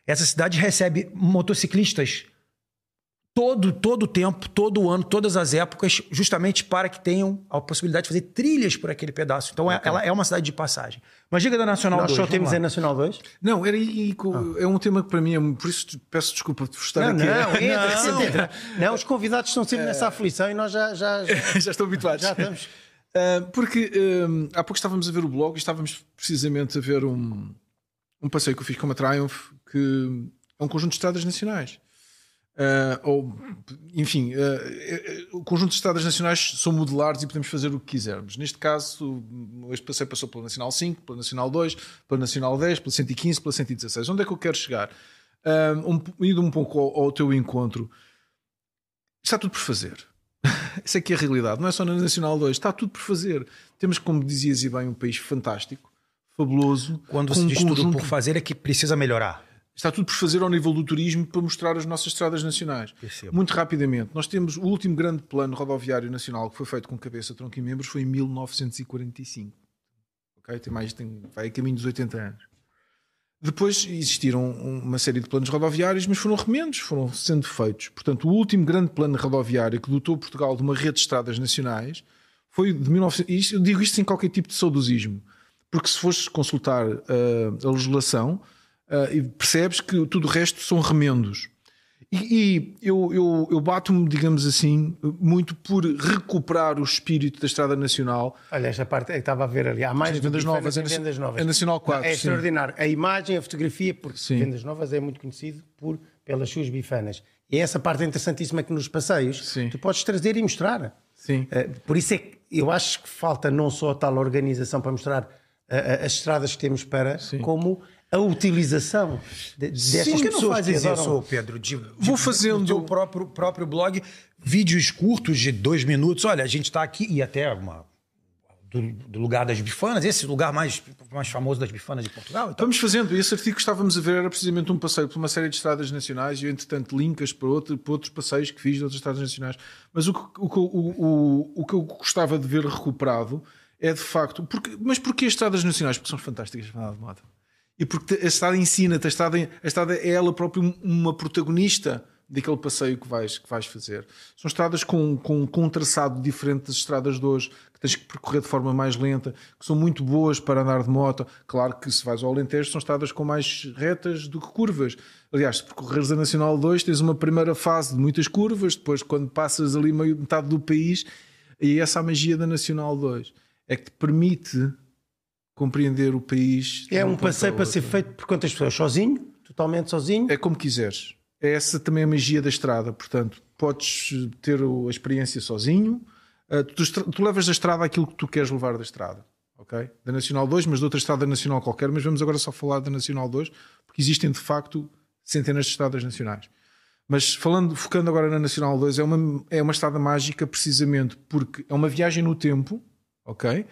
essa cidade recebe motociclistas todo todo o tempo, todo o ano, todas as épocas, justamente para que tenham a possibilidade de fazer trilhas por aquele pedaço. Então, é- ela é uma cidade de passagem. Mas diga da Nacional Nós 2. só vamos temos em Nacional 2? Não, era aí, co- é um tema que para mim é. Por isso peço desculpa por estar Não, aqui. não, entra, Não. entra. Não, os convidados estão sempre nessa aflição e nós já, já, já, Já estão habituados. já estamos. Ah, porque ah, há pouco estávamos a ver o blog e estávamos precisamente a ver um, um passeio que eu fiz com uma Triumph que é um conjunto de estradas nacionais. Uh, ou, enfim, uh, o conjunto de estradas nacionais são modulares e podemos fazer o que quisermos. Neste caso, este passeio passou pela Nacional 5, pela Nacional 2, pela Nacional 10, pela 115, pela 116. Onde é que eu quero chegar? Uh, um, indo um pouco ao, ao, teu encontro, está tudo por fazer. Essa é que é a realidade. Não é só na Nacional 2, está tudo por fazer. Temos, como dizias e bem, um país fantástico, fabuloso. Quando se diz conjunto... tudo por fazer, é que precisa melhorar. Está tudo por fazer ao nível do turismo para mostrar as nossas estradas nacionais. Percebo. Muito rapidamente, nós temos o último grande plano rodoviário nacional que foi feito com cabeça, tronco e membros foi em 1945. Okay? Tem mais, tem, vai a caminho dos 80 anos. Depois existiram uma série de planos rodoviários, mas foram remendos, foram sendo feitos. Portanto, o último grande plano rodoviário que dotou Portugal de uma rede de estradas nacionais foi de 1900. Eu digo isto sem qualquer tipo de saudosismo, porque se fores consultar uh, a legislação, uh, percebes que tudo o resto são remendos. E, e eu, eu, eu bato-me, digamos assim, muito por recuperar o espírito da Estrada Nacional. Olha, esta parte é que estava a ver ali. Há mais vendas novas, é, vendas novas. É Nacional 4. Não, é extraordinário. A imagem, a fotografia, porque sim. Vendas Novas é muito conhecido por, pelas suas bifanas. E essa parte é interessantíssima que nos passeios sim. tu podes trazer e mostrar. Sim. Uh, por isso é que eu acho que falta não só a tal organização para mostrar uh, as estradas que temos para, sim. como a utilização destas Sim, pessoas que não fazes que isso, Pedro? De, de, Vou fazendo o próprio, próprio blog, vídeos curtos de dois minutos. Olha, a gente está aqui e até uma do, do, lugar das bifanas, esse lugar mais, mais famoso das bifanas de Portugal. Então. Vamos fazendo. Esse artigo que estávamos a ver era precisamente um passeio por uma série de estradas nacionais e eu, entretanto, linkas para, outro, para outros passeios que fiz de outras estradas nacionais. Mas o, o, o, o, o que eu gostava de ver recuperado é de facto. Porque, mas porquê as estradas nacionais? Porque são fantásticas de moto e porque a estrada ensina-te, a estrada, a estrada é ela própria uma protagonista daquele passeio que vais, que vais fazer. São estradas com, com, com um traçado diferente das estradas de hoje, que tens que percorrer de forma mais lenta, que são muito boas para andar de moto. Claro que se vais ao Alentejo são estradas com mais retas do que curvas. Aliás, se percorreres a Nacional 2 tens uma primeira fase de muitas curvas, depois quando passas ali meio metade do país, e essa é a magia da Nacional 2. É que te permite compreender o país. É um passeio para ser feito por quantas pessoas? Sozinho? Totalmente sozinho? É como quiseres. É essa também a magia da estrada. Portanto, podes ter a experiência sozinho. Ah, tu, tu levas da estrada aquilo que tu queres levar da estrada. ok? Da Nacional 2, mas de outra estrada nacional qualquer. Mas vamos agora só falar da Nacional 2, porque existem de facto centenas de estradas nacionais. Mas falando, focando agora na Nacional 2, é uma, é uma estrada mágica precisamente porque é uma viagem no tempo, ok?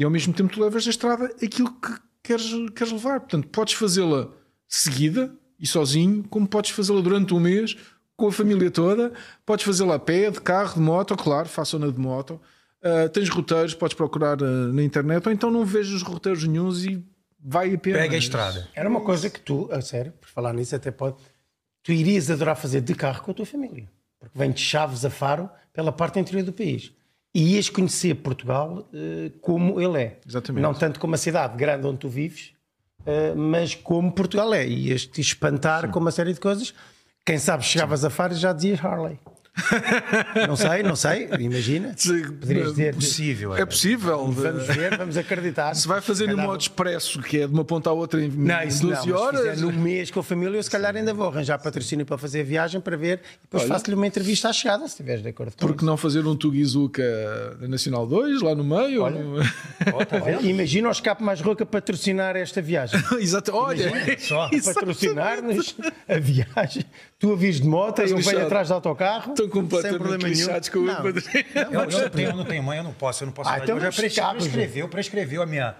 E ao mesmo tempo tu levas da estrada aquilo que queres, queres levar. Portanto, podes fazê-la seguida e sozinho, como podes fazê-la durante um mês com a família toda, podes fazê-la a pé, de carro, de moto, claro, façam-na de moto. Uh, tens roteiros, podes procurar uh, na internet, ou então não vejas roteiros nenhums e vai a pena. Pega a estrada. Era uma coisa que tu, a sério, por falar nisso, até pode. Tu irias adorar fazer de carro com a tua família. Porque vem de Chaves a Faro pela parte interior do país e ias conhecer Portugal uh, como ele é. Exatamente. Não tanto como a cidade grande onde tu vives, uh, mas como Portugal é. Ias te espantar Sim. com uma série de coisas. Quem sabe chegavas Sim. a Faro e já dizias Harley não sei, não sei, imagina. Poderias dizer. Possível, é. é possível. Vamos ver, vamos acreditar. Se vai fazer no modo expresso, que é de uma ponta à outra em não, isso 12 não, horas. Se no mês com a família, eu se calhar ainda vou arranjar patrocínio para fazer a viagem para ver e depois faço-lhe uma entrevista à chegada, se estiveres de acordo com Porque isso. não fazer um Tugizuka da Nacional 2 lá no meio? Olha, no... imagina o escape mais rouca patrocinar esta viagem. Exato, olha, imagina, só patrocinar-nos a viagem. Tu aviso de moto, e eu venho atrás do autocarro. Estão completamente lixados com o não, não, eu, não tenho, eu não tenho mãe, eu não posso, eu não posso. Ah, então já prescreveu, prescreveu a minha,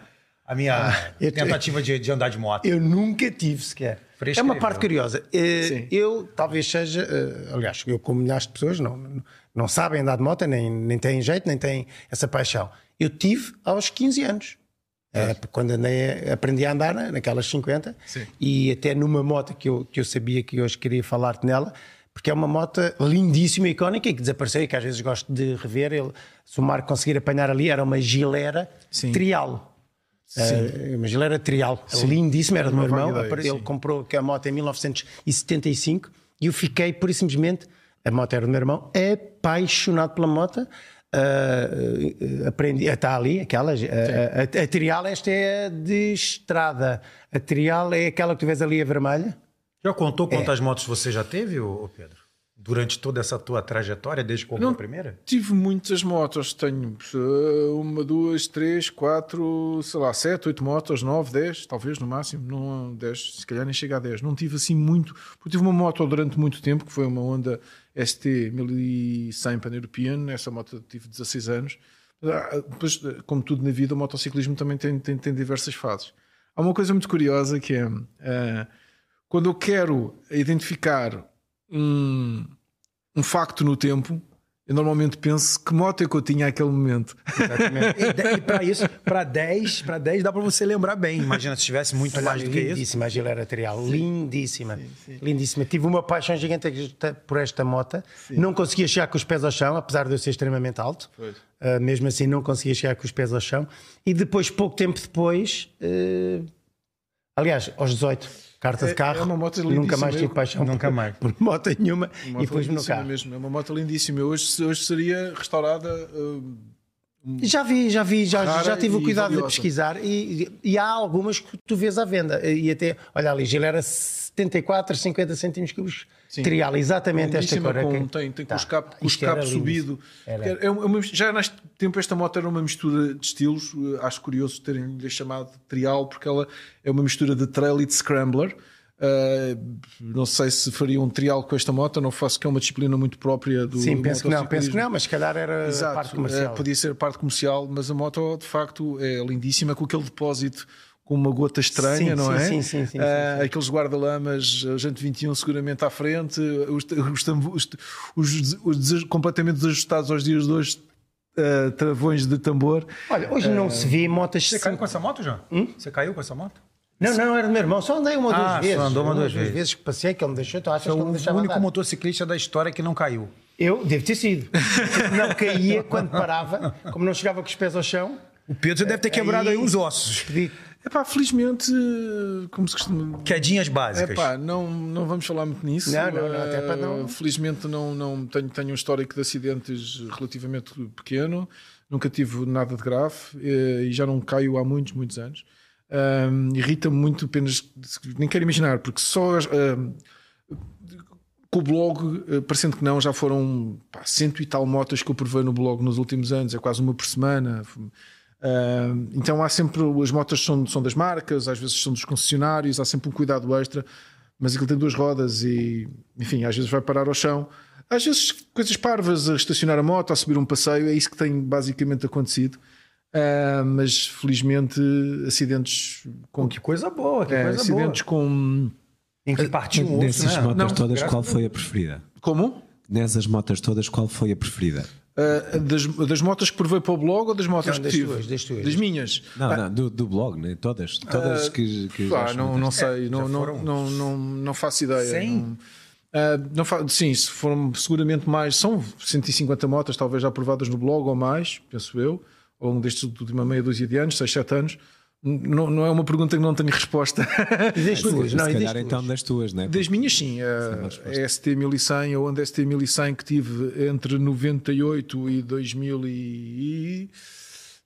a minha ah, tentativa de, de, andar de moto. Eu nunca tive sequer. É uma parte curiosa. Eh, eu talvez seja, eh, aliás, eu como milhares de pessoas não, não sabem andar de moto, nem, nem têm jeito, nem têm essa paixão. Eu tive aos 15 anos. É, quando andei, aprendi a andar naquelas 50 Sim. e até numa moto que eu, que eu sabia que hoje queria falar-te nela, porque é uma moto lindíssima, icónica e que desapareceu e que às vezes gosto de rever. Ele, se o Marco conseguir apanhar ali, era uma gilera sim. trial. Uh, uma gilera trial, sim. lindíssima, era do meu irmão. Ideia, ele sim. comprou a moto em 1975 e eu fiquei, por simplesmente, a moto era do meu irmão, apaixonado pela moto. Uh, aprendi, está ali, aquela, a, a, a, trial, esta é de estrada, a trial é aquela que tu vês ali a vermelha. Já contou quantas é. motos você já teve, Pedro? Durante toda essa tua trajetória, desde que comprou a primeira? Tive muitas motos, tenho eh, uma, duas, três, quatro, sei lá, sete, oito motos, nove, dez, talvez no máximo, não dez, se calhar nem chega a dez. Não tive assim muito, porque tive uma moto durante muito tempo, que foi uma Honda ST 1100 Pan-European, essa moto tive 16 anos. Ah, Depois, eh, como tudo na vida, o motociclismo também tem, tem, tem diversas fases. Há uma coisa muito curiosa que é, eh, quando eu quero identificar um, um facto no tempo, eu normalmente penso que moto é que eu tinha naquele momento. E, e para isso, para 10, para 10 dá para você lembrar bem. Imagina se tivesse muito Olha, mais do que isso. lindíssima a Gilera Trial, lindíssima, lindíssima. Tive uma paixão gigante por esta moto. Não conseguia chegar com os pés ao chão, apesar de eu ser extremamente alto. Pois. Ah, mesmo assim, não conseguia chegar com os pés ao chão. E depois, pouco tempo depois, eh, aliás, aos 18, carta de É- carro, é uma moto nunca lindíssima. mais tive paixão Nunca por, mais. por moto nenhuma Uma e moto pus-me no lindíssima carro. mesmo, é uma moto lindíssima. Hoje, hoje seria restaurada. eh, Já vi, já vi, já, já tive o cuidado de valiosa. pesquisar e, e há algumas que tu vês à venda. E até, olha ali, Gilera 74, 50 centímetros cúbicos, trial, exatamente esta cor com, aqui. tem, tem com Tá. o escape, com o era escape subido. Era. É- é uma- já neste tempo esta moto era uma mistura de estilos. eh, Acho curioso terem-lhe chamado trial, porque ela é uma mistura de trail e de scrambler. Eh, não sei se faria um trial com esta moto, não faço que é uma disciplina muito própria do Sim, penso que não, penso que não, mas se calhar era a Exato, parte comercial. eh, podia ser parte comercial, mas a moto de facto é lindíssima com aquele depósito com uma gota estranha, Sim, não sim, é? sim, sim, sim, Ah, sim, Aqueles guarda-lamas, a gente 21 seguramente à frente, os, os, os, os- completamente desajustados aos dias de hoje, ah, travões de tambor. Olha, hoje não se vê motas. Você caiu com essa moto, João? Você caiu com essa moto? Não, não, era do meu irmão, só andei uma ou duas Ah, só vezes. andou uma ou duas vezes. que passei, que ele me deixou, tu achas é que ele me o deixava único andar? motociclista da história que não caiu. Eu devo ter sido. não caía quando parava, como não chegava com os pés ao chão. O Pedro já deve ter quebrado aí uns ossos. Pedi. Epá, felizmente, como se costuma. Quedinhas básicas. Epá, não, não vamos falar muito nisso. Não, não, não, até para não- Uh, Felizmente não, não tenho, tenho um histórico de acidentes relativamente pequeno, nunca tive nada de grave eh, e já não caio há muitos, muitos anos. Um, Irrita-me muito apenas, nem quero imaginar, porque só com o blog, eh, parecendo que não, já foram pá, cento e tal motas que eu provei no blog nos últimos anos, é quase uma por semana. Ah, então há sempre, as motas são, são das marcas, às vezes são dos concessionários, há sempre um cuidado extra, mas aquilo tem duas rodas e, enfim, às vezes vai parar ao chão. Às vezes coisas parvas, a estacionar a moto, a subir um passeio, é isso que tem basicamente acontecido. Ah, mas felizmente acidentes com Que coisa boa, que é, coisa acidentes com Em que partiu um osso, Dessas né? motos Não, todas, qual foi a preferida? como? Nessas motas todas, qual foi a preferida? Ah, das, das motos que provei para o blog ou das motos Não, que das tive? tuas, das tuas. Das minhas. Não, não, do, do blog, né? todas. Todas que, que Ah, não, não sei, não, não, foram não, não, não faço ideia. Não, Ah, não fa- sim, se foram seguramente mais, são 150 motas, talvez já aprovadas no blog ou mais, penso eu, ao longo destes última meia dúzia de anos, 6, 7 anos. Não, não é uma pergunta que não tenho resposta. E das tuas, Se não, e das calhar tuas. então das tuas, né? Das minhas, sim. A, a ST1100, a Honda ST1100 que tive entre 98 e 2000 e...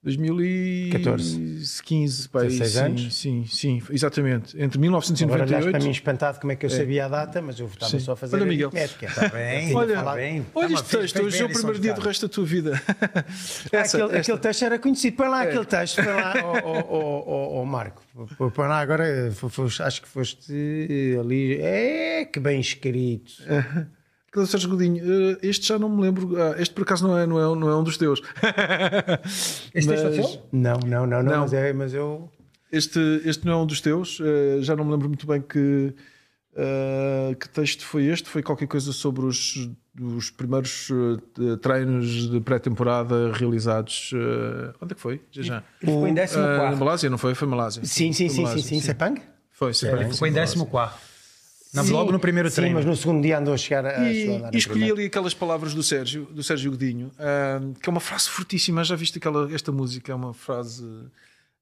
2015, pá, aí, 16 sim, anos? Sim, sim, exatamente. Entre Agora olhaste 1998 para mim espantado como é que eu sabia a data, mas eu estava só a fazer Olha, Miguel. aritmética. Tá bem, Olha, falado- bem. Olha este texto, hoje é o primeiro dia do resto da tua vida. Ah, Essa- aquele, esta- aquele texto era conhecido. Põe lá aquele texto, põe lá, ó Marco. Põe- lá agora, fo- foste- acho que foste ali. É, que bem escrito. Aquele Sérgio Godinho, eh, este já não me lembro. ah, Este por acaso não é, não é, não é um dos teus. Texto é Mas teu? Não, não, não, não, Não. Mas, é, mas eu. Este, este não é um dos teus. eh, Já não me lembro muito bem que, eh, que texto foi este. Foi qualquer coisa sobre os, os primeiros eh, treinos de pré-temporada realizados. eh, onde é que foi? Já já. Ele ficou em 14 Ah, na Malásia, não foi? Foi Malásia. Sim, sim, Foi sim, sim, Malásia, sim. Sepang? Foi, sim. Ele ficou em 14. Na blog no primeiro sim, treino. mas no segundo dia andou a chegar a. E, a e escolhi ali aquelas palavras do Sérgio, do Sérgio Godinho, ah, que é uma frase fortíssima. Já viste aquela, esta música? É uma frase.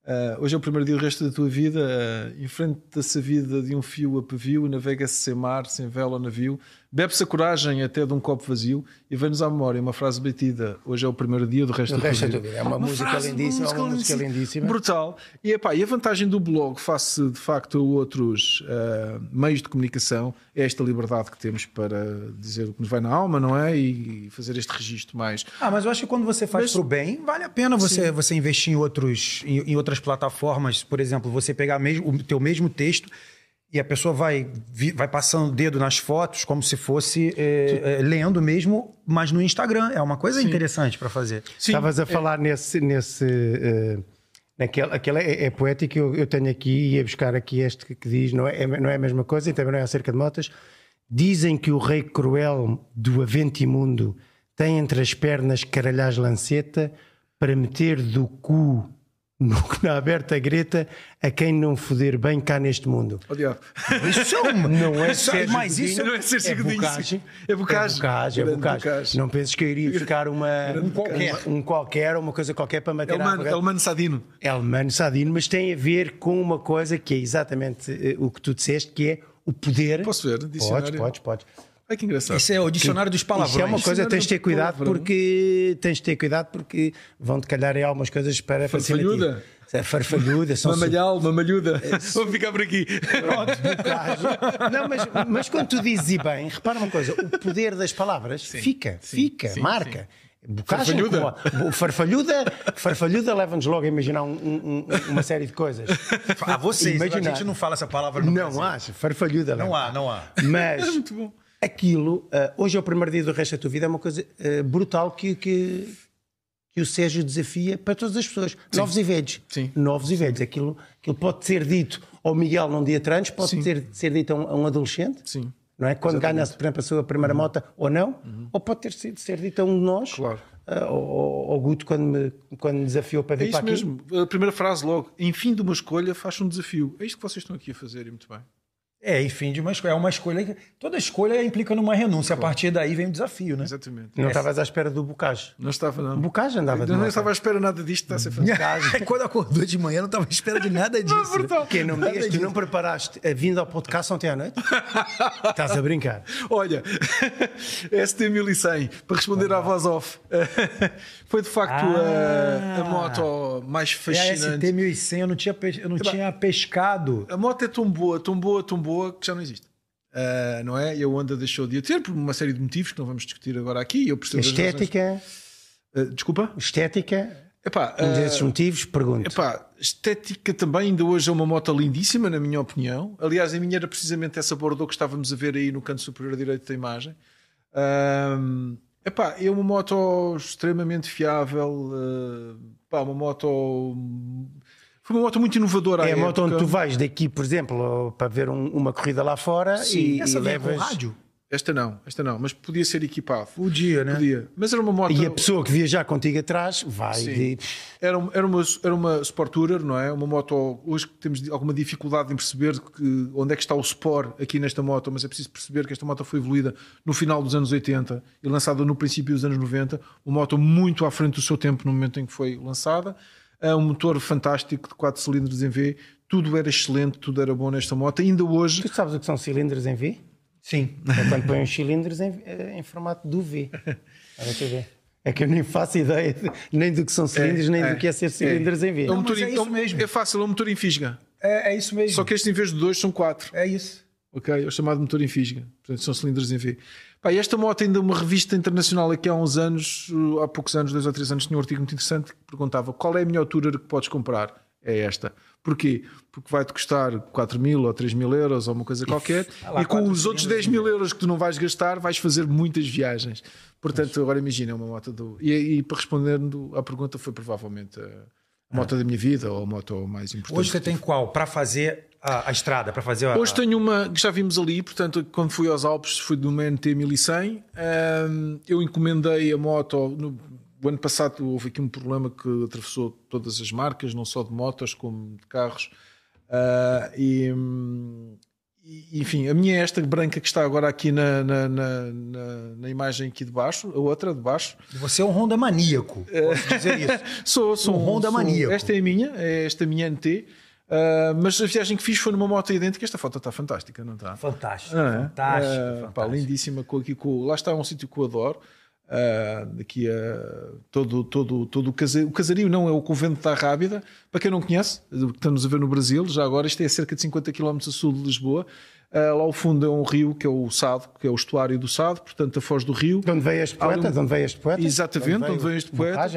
ah, hoje é o primeiro dia do resto da tua vida. ah, Enfrenta-se a vida de um fio a pavio, navega-se sem mar, sem vela ou navio, Bebe-se a coragem até de um copo vazio e vem-nos à memória uma frase batida. Hoje é o primeiro dia do resto O da resto é tua vida. É uma, música frase, lindíssima, uma música lindíssima. Brutal. E, epá, e a vantagem do blog face de facto a outros ah, meios de comunicação é esta liberdade que temos para dizer o que nos vai na alma, não é? E fazer este registro mais. Ah, mas eu acho que quando você faz Mas- pro bem, vale a pena você, você investir em, outros, em, em outras plataformas. Por exemplo, você pegar mesmo, o teu mesmo texto e a pessoa vai, vai passando o dedo nas fotos como se fosse é, é, lendo mesmo, mas no Instagram. É uma coisa interessante para fazer. Sim, Estavas a falar nesse. nesse eh, naquele, aquele é, é poético, eu, eu tenho aqui, ia buscar aqui este que, que diz, não é, é- não é a mesma coisa, e também não é acerca de motas. Dizem que o rei cruel do Aventimundo tem entre as pernas caralhás lanceta para meter do cu na aberta greta a quem não foder bem cá neste mundo. Oh, diabo. Isso é uma. Não é Isso- Sérgio mas isso não é Sérgio Godinho, bocagem. sim. É bocagem. É bocagem, é bocagem. bocagem. Não penses que eu iria buscar uma, Um qualquer. uma- um qualquer, uma coisa qualquer para matar Elmano, Elmano Sadino. Elmano Sadino, mas tem a ver com uma coisa que é exatamente eh, o que tu disseste, que é o poder. Posso ver? Podes, podes, podes. Ai que engraçado. Isso é o dicionário dos palavrões. Isso é uma coisa, tens de ter do cuidado palavrão. porque tens de ter cuidado porque vão te calhar aí algumas coisas para. Farfalhuda? É Farfalhuda, são Mamalhal, mamalhuda. Vou ficar por aqui. bocagem. Não, mas, mas quando tu dizes e bem, repara uma coisa: o poder das palavras fica, fica, sim, marca. Bocagem, Farfalhuda. como- farfalhuda, farfalhuda leva-nos logo a imaginar um- um- um- uma série de coisas. Ah, vocês, Imaginar. a gente não fala essa palavra no Não Brasil. acho, farfalhuda. Não leva. há, não há. Mas muito bom. Aquilo, ah, hoje é o primeiro dia do resto da tua vida, é uma coisa ah, brutal que, que, que o Sérgio desafia para todas as pessoas, novos e velhos. Sim. Novos e velhos. Aquilo, aquilo pode ser dito ao Miguel num dia trans, pode Sim. ser dito a um, a um adolescente. Sim. Não é? Quando ganha, por exemplo, a sua primeira moto ou não, ou pode ter sido ser dito a um de nós, Claro. ah, ou ao Guto quando me, quando me desafiou para É vir isso para aqui. mesmo. A primeira frase logo. Em fim de uma escolha, faz um desafio. É isto que vocês estão aqui a fazer e muito bem. É, enfim, de uma escolha. É uma escolha. que- Toda escolha implica numa renúncia. A partir daí vem o desafio, né? Exatamente. Não estavas à espera do Bocage. Não estava, não. O Bocage andava Eu de não estava à espera nada disto que está a ser feito. Quando acordou de manhã, não estava à espera de nada disso. né? Que não me digas, tu não preparaste a vinda ao podcast ontem à noite? Estás a brincar. Olha, ST1100, para responder à voz off, foi de facto a, a moto mais É a fascinante. ST1100, eu não tinha, pes- eu não tinha pescado. A moto é tão boa, tão boa, tão boa que já não existe. Ah, não é? E a Honda deixou de a ter por uma série de motivos que não vamos discutir agora aqui. Eu percebo Estética. Ah, desculpa? estética, Epá, um desses motivos, pergunto. Epá, estética também, ainda hoje é uma moto lindíssima, na minha opinião. Aliás, a minha era precisamente essa Bordeaux que estávamos a ver aí no canto superior direito da imagem. Ahm, epá, é uma moto extremamente fiável, ah, pá, uma moto. Foi uma moto muito inovadora. É a moto onde tu vais daqui, por exemplo, para ver um- uma corrida lá fora e, Essa e com levas. rádio? Esta não, esta não, mas podia ser equipado. Podia, né? Podia. Mas era uma moto. E a pessoa que viajar contigo atrás vai. Sim. de- Era, era, uma, era uma Sport Tourer, não é? Uma moto. Hoje temos alguma dificuldade em perceber que, onde é que está o Sport aqui nesta moto, mas é preciso perceber que esta moto foi evoluída no final dos anos 80 e lançada no princípio dos anos 90. Uma moto muito à frente do seu tempo no momento em que foi lançada. É um motor fantástico de 4 cilindros em V. Tudo era excelente, tudo era bom nesta moto. Ainda hoje. Tu sabes o que são cilindros em V? Sim. É quando põem os cilindros em, eh, em formato do V. Olha ver. É que eu nem faço ideia de- nem do que são cilindros, nem do que é ser cilindros em V. É, um motor, é isso mesmo. é fácil, é um motor em fisga. É, é isso mesmo. Só que este, em vez de dois, são quatro. É isso. ok? É o chamado motor em fisga. Portanto, são cilindros em V. Pá, esta moto, ainda uma revista internacional aqui há uns anos, uh, há poucos anos, dois ou três anos, tinha um artigo muito interessante que perguntava qual é a melhor tourer que podes comprar? É esta. Porquê? Porque vai-te custar 4 mil ou 3 mil euros ou uma coisa qualquer lá, e com os outros 10 mil euros que tu não vais gastar vais fazer muitas viagens. Portanto, agora imagina, é uma moto do... E, e para respondendo à pergunta foi provavelmente a moto da minha vida ou a moto mais importante. Hoje você tem qual? Para fazer a, a estrada, para fazer a... Hoje tenho uma que já vimos ali, portanto, quando fui aos Alpes, fui de uma NT 1100. Ahm, eu encomendei a moto. No, o ano passado houve aqui um problema que atravessou todas as marcas, não só de motos como de carros. Ah, e, enfim, a minha é esta branca que está agora aqui na, na, na, na- na imagem aqui de baixo, a outra de baixo. Você é um Honda maníaco. Posso dizer isso. Sou, sou Um Honda sou- maníaco. Esta é a minha, é esta minha NT. Uh, mas a viagem que fiz foi numa moto idêntica. Esta foto está fantástica, não está? Fantástico, Ah, é? fantástico, Ah, fantástico. pá, lindíssima. Com, aqui, com, lá está um sítio que eu adoro. Ah, daqui a todo, todo, todo o, casa, o casario, não é o convento da Rábida. Para quem não conhece, que estamos a ver no Brasil, já agora, isto é a cerca de 50 km a sul de Lisboa. Ah, lá ao fundo é um rio que é o Sado, que é o estuário do Sado, portanto, a foz do rio. De onde veio este poeta? um- De onde veio este poeta? Exatamente, de onde veio este poeta.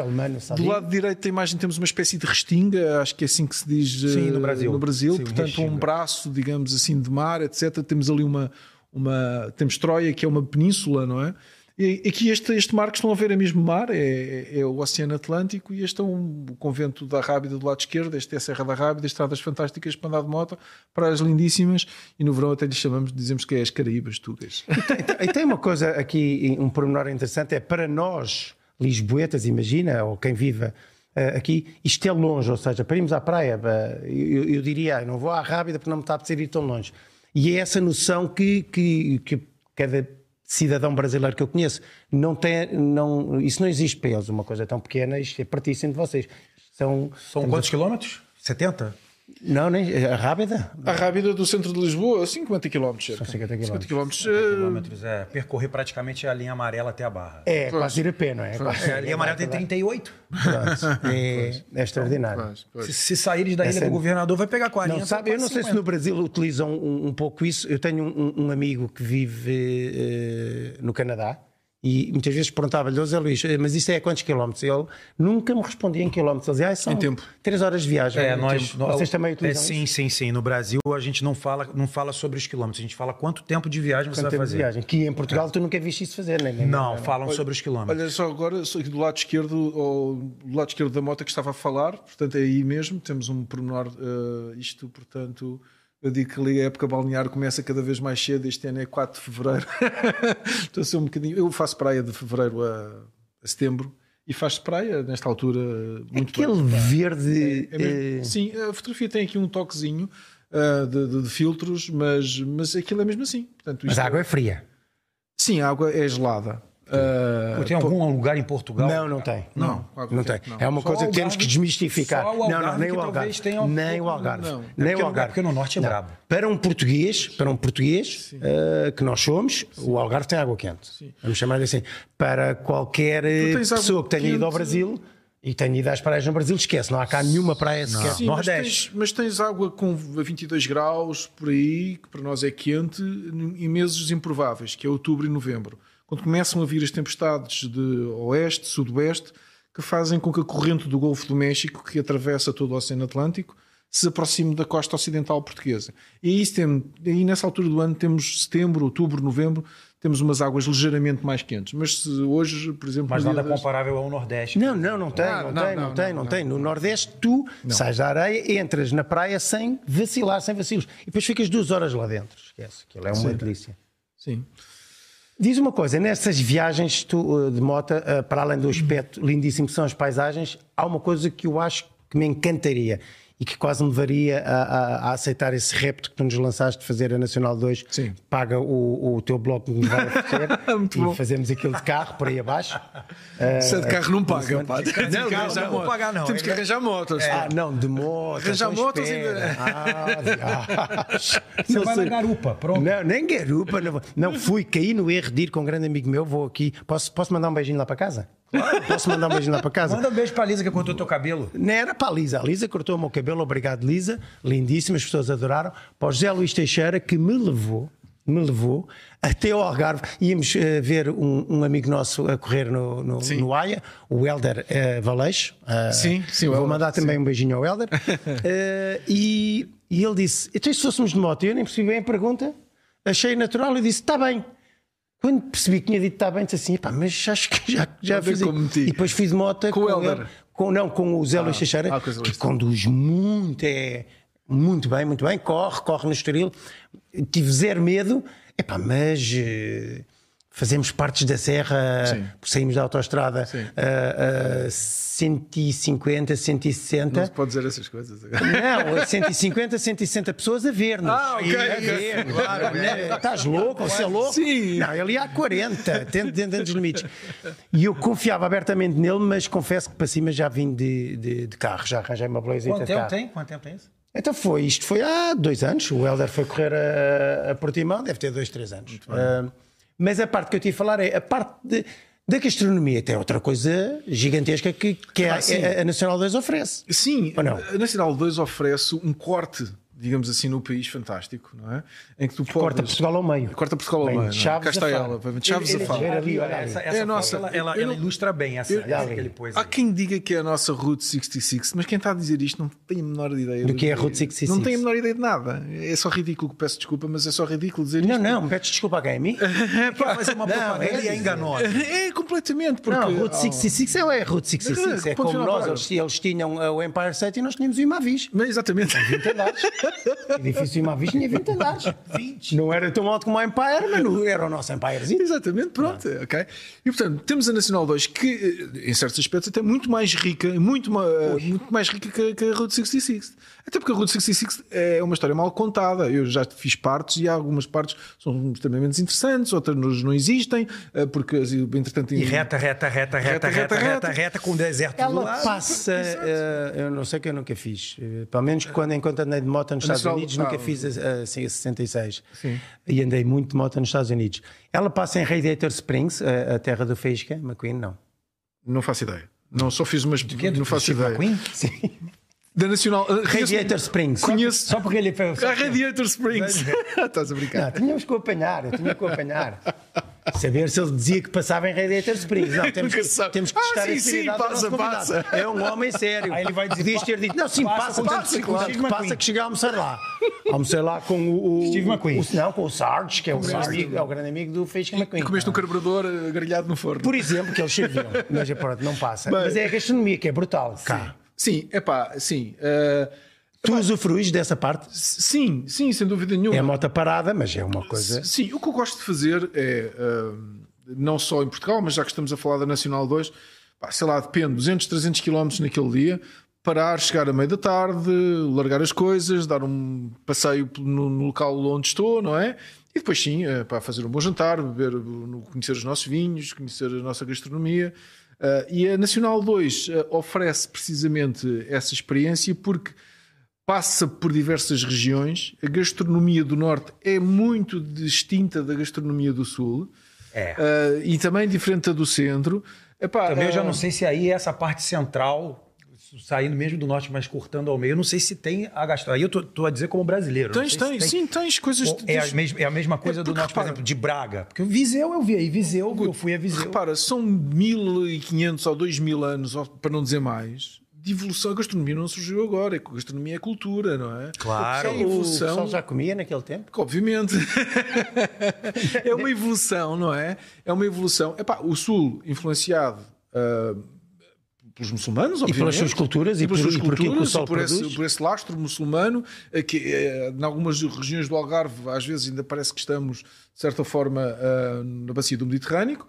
Sabe? Do lado direito da imagem temos uma espécie de restinga, acho que é assim que se diz Sim, no eh, Brasil. no Brasil. Sim, portanto, restinga. um braço, digamos assim, de mar, etc. Temos ali uma, uma temos Troia, que é uma península, não é? E aqui este, este mar que estão a ver é mesmo mar, é, é o Oceano Atlântico e este é um, o convento da Rábida do lado esquerdo, este é a Serra da Rábida, estradas fantásticas para andar de moto, praias lindíssimas e no verão até lhe chamamos, dizemos que é as Caraíbas Tugas. E tem uma coisa aqui, um pormenor interessante, é para nós, lisboetas, imagina, ou quem viva eh, aqui, isto é longe, ou seja, para irmos à praia, eh, eu, eu diria, "Ah, não vou à Rábida porque não me está a apetecer ir tão longe. E é essa noção que, que, que cada cidadão brasileiro que eu conheço não tem, não, isso não existe para eles, uma coisa tão pequena, isto é partíssimo de vocês. São, São quantos quilômetros? 70? Não, nem, a Rábida? A Rábida do centro de Lisboa, 50 km. São 50 quilómetros. quilómetros. quilômetros, é. Percorrer praticamente a linha amarela até a barra. É, quase ir a pé, não é? Quase- É, a linha amarela tem 38. Pronto, é, é extraordinário. Pois, pois. Se, se saíres da ilha Essa- do governador, vai pegar 40. Não, sabe, eu não sei se no Brasil utilizam um, um pouco isso. Eu tenho um, um amigo que vive eh, no Canadá e muitas vezes perguntava-lhe, "Ô Zé Luís, eh, mas isso é a quantos quilómetros? Ele nunca me respondia em quilómetros. Ele dizia, ah, são Em tempo. três horas de viagem. É, nós, nós- Vocês também é, utilizam sim, isso? sim, sim. No Brasil a gente não fala, não fala sobre os quilômetros, a gente fala quanto tempo de viagem você Quanto vai tempo de fazer. viagem. Que em Portugal tu nunca viste isso fazer, nem, nem Não, falam sobre os quilômetros. Olha só agora, do lado esquerdo, ou do lado esquerdo da moto que estava a falar, portanto é aí mesmo, temos um pormenor, eh, isto, portanto, eu digo que ali a época balnear começa cada vez mais cedo, este ano é 4 de Fevereiro, estou a ser um bocadinho, eu faço praia de Fevereiro a, a Setembro, e faz praia nesta altura muito Aquele bem. verde. É mesmo- eh, Sim, a fotografia tem aqui um toquezinho ah, de, de- de filtros, mas, mas aquilo é mesmo assim. Portanto, mas a água é fria. Sim, a água é gelada. Ah, Tem algum lugar em Portugal? Não, não tem. Não, água não tem, não. É uma Só coisa que temos que desmistificar. só o não, não, nem que o Algarve. tenha Nem o Algarve. não. É Nem porque o no- Algarve. porque no norte é Não. brabo. Para um português, para um português eh, que nós somos, o Algarve tem água quente. Vamos chamar assim. Para qualquer eh, pessoa que tenha ido ao quente- Brasil e tenha ido às praias no Brasil, esquece. Não há cá nenhuma praia sequer. Sim, mas Nordeste. tens, mas tens água com a 22 graus por aí, que para nós é quente, em meses improváveis, que é outubro e novembro. Quando começam a vir as tempestades de oeste, sudoeste, que fazem com que a corrente do Golfo do México, que atravessa todo o Oceano Atlântico, se aproxime da costa ocidental portuguesa. E aí, tem, aí nessa altura do ano temos setembro, outubro, novembro, temos umas águas ligeiramente mais quentes. Mas se hoje, por exemplo, Mas nada das- comparável ao Nordeste. Não, não, não tem, não, não, tem, não, não, tem, não, não, não. tem. No Nordeste, tu sais da areia, entras na praia sem vacilar, sem vacilos. E depois ficas duas horas lá dentro. Esquece, aquilo é uma delícia. Sim. Diz uma coisa, nessas viagens tu, eh, de moto, eh, para além do aspecto lindíssimo que são as paisagens, há uma coisa que eu acho que me encantaria e que quase me levaria a, a- a aceitar esse repto que tu nos lançaste de fazer a Nacional 2. Sim. Paga o, o teu bloco que nos vai oferecer e bom. fazemos aquilo de carro por aí abaixo. Eh, Se é de carro não paga, pá. Que carro não vou moto. pagar, não. Temos que arranjar motos. Ah, não, de moto. Arranjar motos espera. ainda- Ah. Você Não vai na garupa, pronto. Não, nem garupa. Não, não fui, caí no erro de ir com um grande amigo meu. Vou aqui. Posso, posso mandar um beijinho lá para casa? Posso mandar um beijinho lá para casa? Manda um beijo pra Lisa que cortou teu cabelo. Não era para a Lisa. A Lisa cortou o meu cabelo. Obrigado, Lisa. Lindíssima, as pessoas adoraram. Para o José Luís Teixeira, que me levou, me levou até ao Algarve. Íamos eh, ver um, um amigo nosso a correr no, no, no Haia, o Helder uh, Valeixo. Eh, Sim, sim, o Vou mandar também um beijinho ao Helder. Eh, e, e ele disse: Então, se fôssemos de moto? Eu nem percebi bem a pergunta. Achei natural e disse: Está bem. Quando percebi que tinha dito está bem, disse assim: "Epá, mas acho que já, já fiz. E depois fiz moto Com o Helder? com, não, com o Zé Luís Teixeira, ah, com Luís. que conduz muito, é muito bem, muito bem, corre, corre no Estoril. Tive zero medo, epá, mas eh, fazemos partes da serra, Sim. saímos da autoestrada a, a 150, 160. Não se pode dizer essas coisas agora. Não, é 150, 160 pessoas a ver-nos. Ah, ok, A ver, claro, né? Estás louco? Você é louco? Sim. Não, ele ia a 40, dentro, dentro dos limites. E eu confiava abertamente nele, mas confesso que para cima já vim de, de, de carro, já arranjei uma blazer Quanto tempo carro. tem? Quanto tempo tem isso? Então foi, isto foi há dois anos. O Helder foi correr a, a Portimão, deve ter dois, três anos. Uh, mas a parte que eu tive a falar é a parte de, da gastronomia. Tem outra coisa gigantesca que, que é, Ah, a, a Nacional 2 oferece. Sim, a Nacional 2 oferece um corte, digamos assim, no país fantástico, não é? Em que tu podes... Corta Portugal ao meio. Corta Portugal ao meio. não é? Chaves Cá está a ela, Chaves Ele- a ele Faro. gera- Ali, olha, essa, ali. essa É nossa. ela, ela, Eu ela não- ilustra bem essa, Olha essa que ele pôs Há aí. quem diga que é a nossa Route 66, mas quem está a dizer isto não tem a menor ideia Do que é a Route 66. Não tem a menor ideia de nada. É só ridículo, peço desculpa, mas é só ridículo dizer Não, isto. não, pedes desculpa a quem? A mim? Quer fazer uma Não, propaganda é e é enganosa. É completamente, porque. Não, Route 66 é a Route 66. É Ponto como nós, eles, eles tinham o Empire State e nós tínhamos o Imavis. Mas exatamente. 20 andares. Edifício Imavis tinha 20 andares. 20. Não era tão alto como o Empire, mas não era o nosso Empirezinho. Exatamente, pronto, ok. E portanto, temos a Nacional 2 que, eh, em certos aspectos, até muito mais rica, muito, ma- muito mais rica que, que a Route 66. Até porque a Route 66 é uma história mal contada. Eu já fiz partes e algumas partes são extremamente interessantes, outras não existem, eh, porque entretanto. E reta, reta, reta, reta, reta, reta, reta, com o deserto do Ela lado. passa, eh, eu não sei que eu nunca fiz, eh, pelo menos quando enquanto andei de moto nos Estados Unidos, nunca fiz a, assim, a 66. E andei muito de moto nos Estados Unidos. Ela passa em Radiator Springs, a, a terra do Faísca, McQueen, não. Não faço ideia. Não, só fiz umas. Não Do faço ideia. McQueen? Sim. Da Nacional. eh, Radiator Springs. Conheço. Só porque ele fez. A Radiator Springs. Estás a brincar. Não, tínhamos que o apanhar, eu tinha que o apanhar. Saber se ele dizia que passava em Radiator Springs. Não, temos que, temos que Ah, testar sim, a sim, do passa, passa. É um homem sério. Aí ele vai dizer, Podias ter dito, não, sim, passa passa, passa, claro, McQueen. passa que cheguei a almoçar lá. Almocei lá com o, o Steve McQueen. O, não, com o Sarge, que é o, grande amigo, é o grande amigo do Faísca McQueen. Comeste um carburador eh, grelhado no forno. Por exemplo, que eles serviam. Mas pronto, não passa. Mas é a gastronomia que é brutal. Cá. Sim, é pá, sim. eh, Tu usufruis dessa parte? sim, sim, sem dúvida nenhuma. É a moto parada, mas é uma coisa. Sim, o que eu gosto de fazer é, hum, não só em Portugal, mas já que estamos a falar da Nacional 2, pá, sei lá, depende, 200, 300 km naquele dia, parar, chegar à meia da tarde, largar as coisas, dar um passeio no, no local onde estou, não é? E depois sim, eh, pá, fazer um bom jantar, beber, conhecer os nossos vinhos, conhecer a nossa gastronomia. Eh, e a Nacional 2 eh, oferece precisamente essa experiência porque passa por diversas regiões. A gastronomia do Norte é muito distinta da gastronomia do Sul. É. Ah, e também diferente da do Centro. Epá, Também eu já não sei se aí essa parte central, saindo mesmo do norte, mas cortando ao meio, eu não sei se tem a gastronomia. Aí eu tô, tô a dizer como brasileiro. não Tens, se tens, sim, tens coisas. Ou É a, mesma, é a mesma coisa É do norte, por repara- exemplo, de Braga. Porque o Viseu eu vi aí, Viseu, eu fui a Viseu. Repara, são 1500 ou 2000 anos, para não dizer mais, de evolução. A gastronomia não surgiu agora. A gastronomia é cultura, não é? Claro. É O evolução. pessoal já comia naquele tempo? Obviamente. é uma evolução, não é? É uma evolução. Epá, o Sul influenciado ah, pelos muçulmanos, obviamente. pelas suas culturas, e pelas por- suas e culturas, e por esse, por esse lastro muçulmano, eh, que eh, em algumas regiões do Algarve, às vezes ainda parece que estamos, de certa forma, ah, na bacia do Mediterrâneo.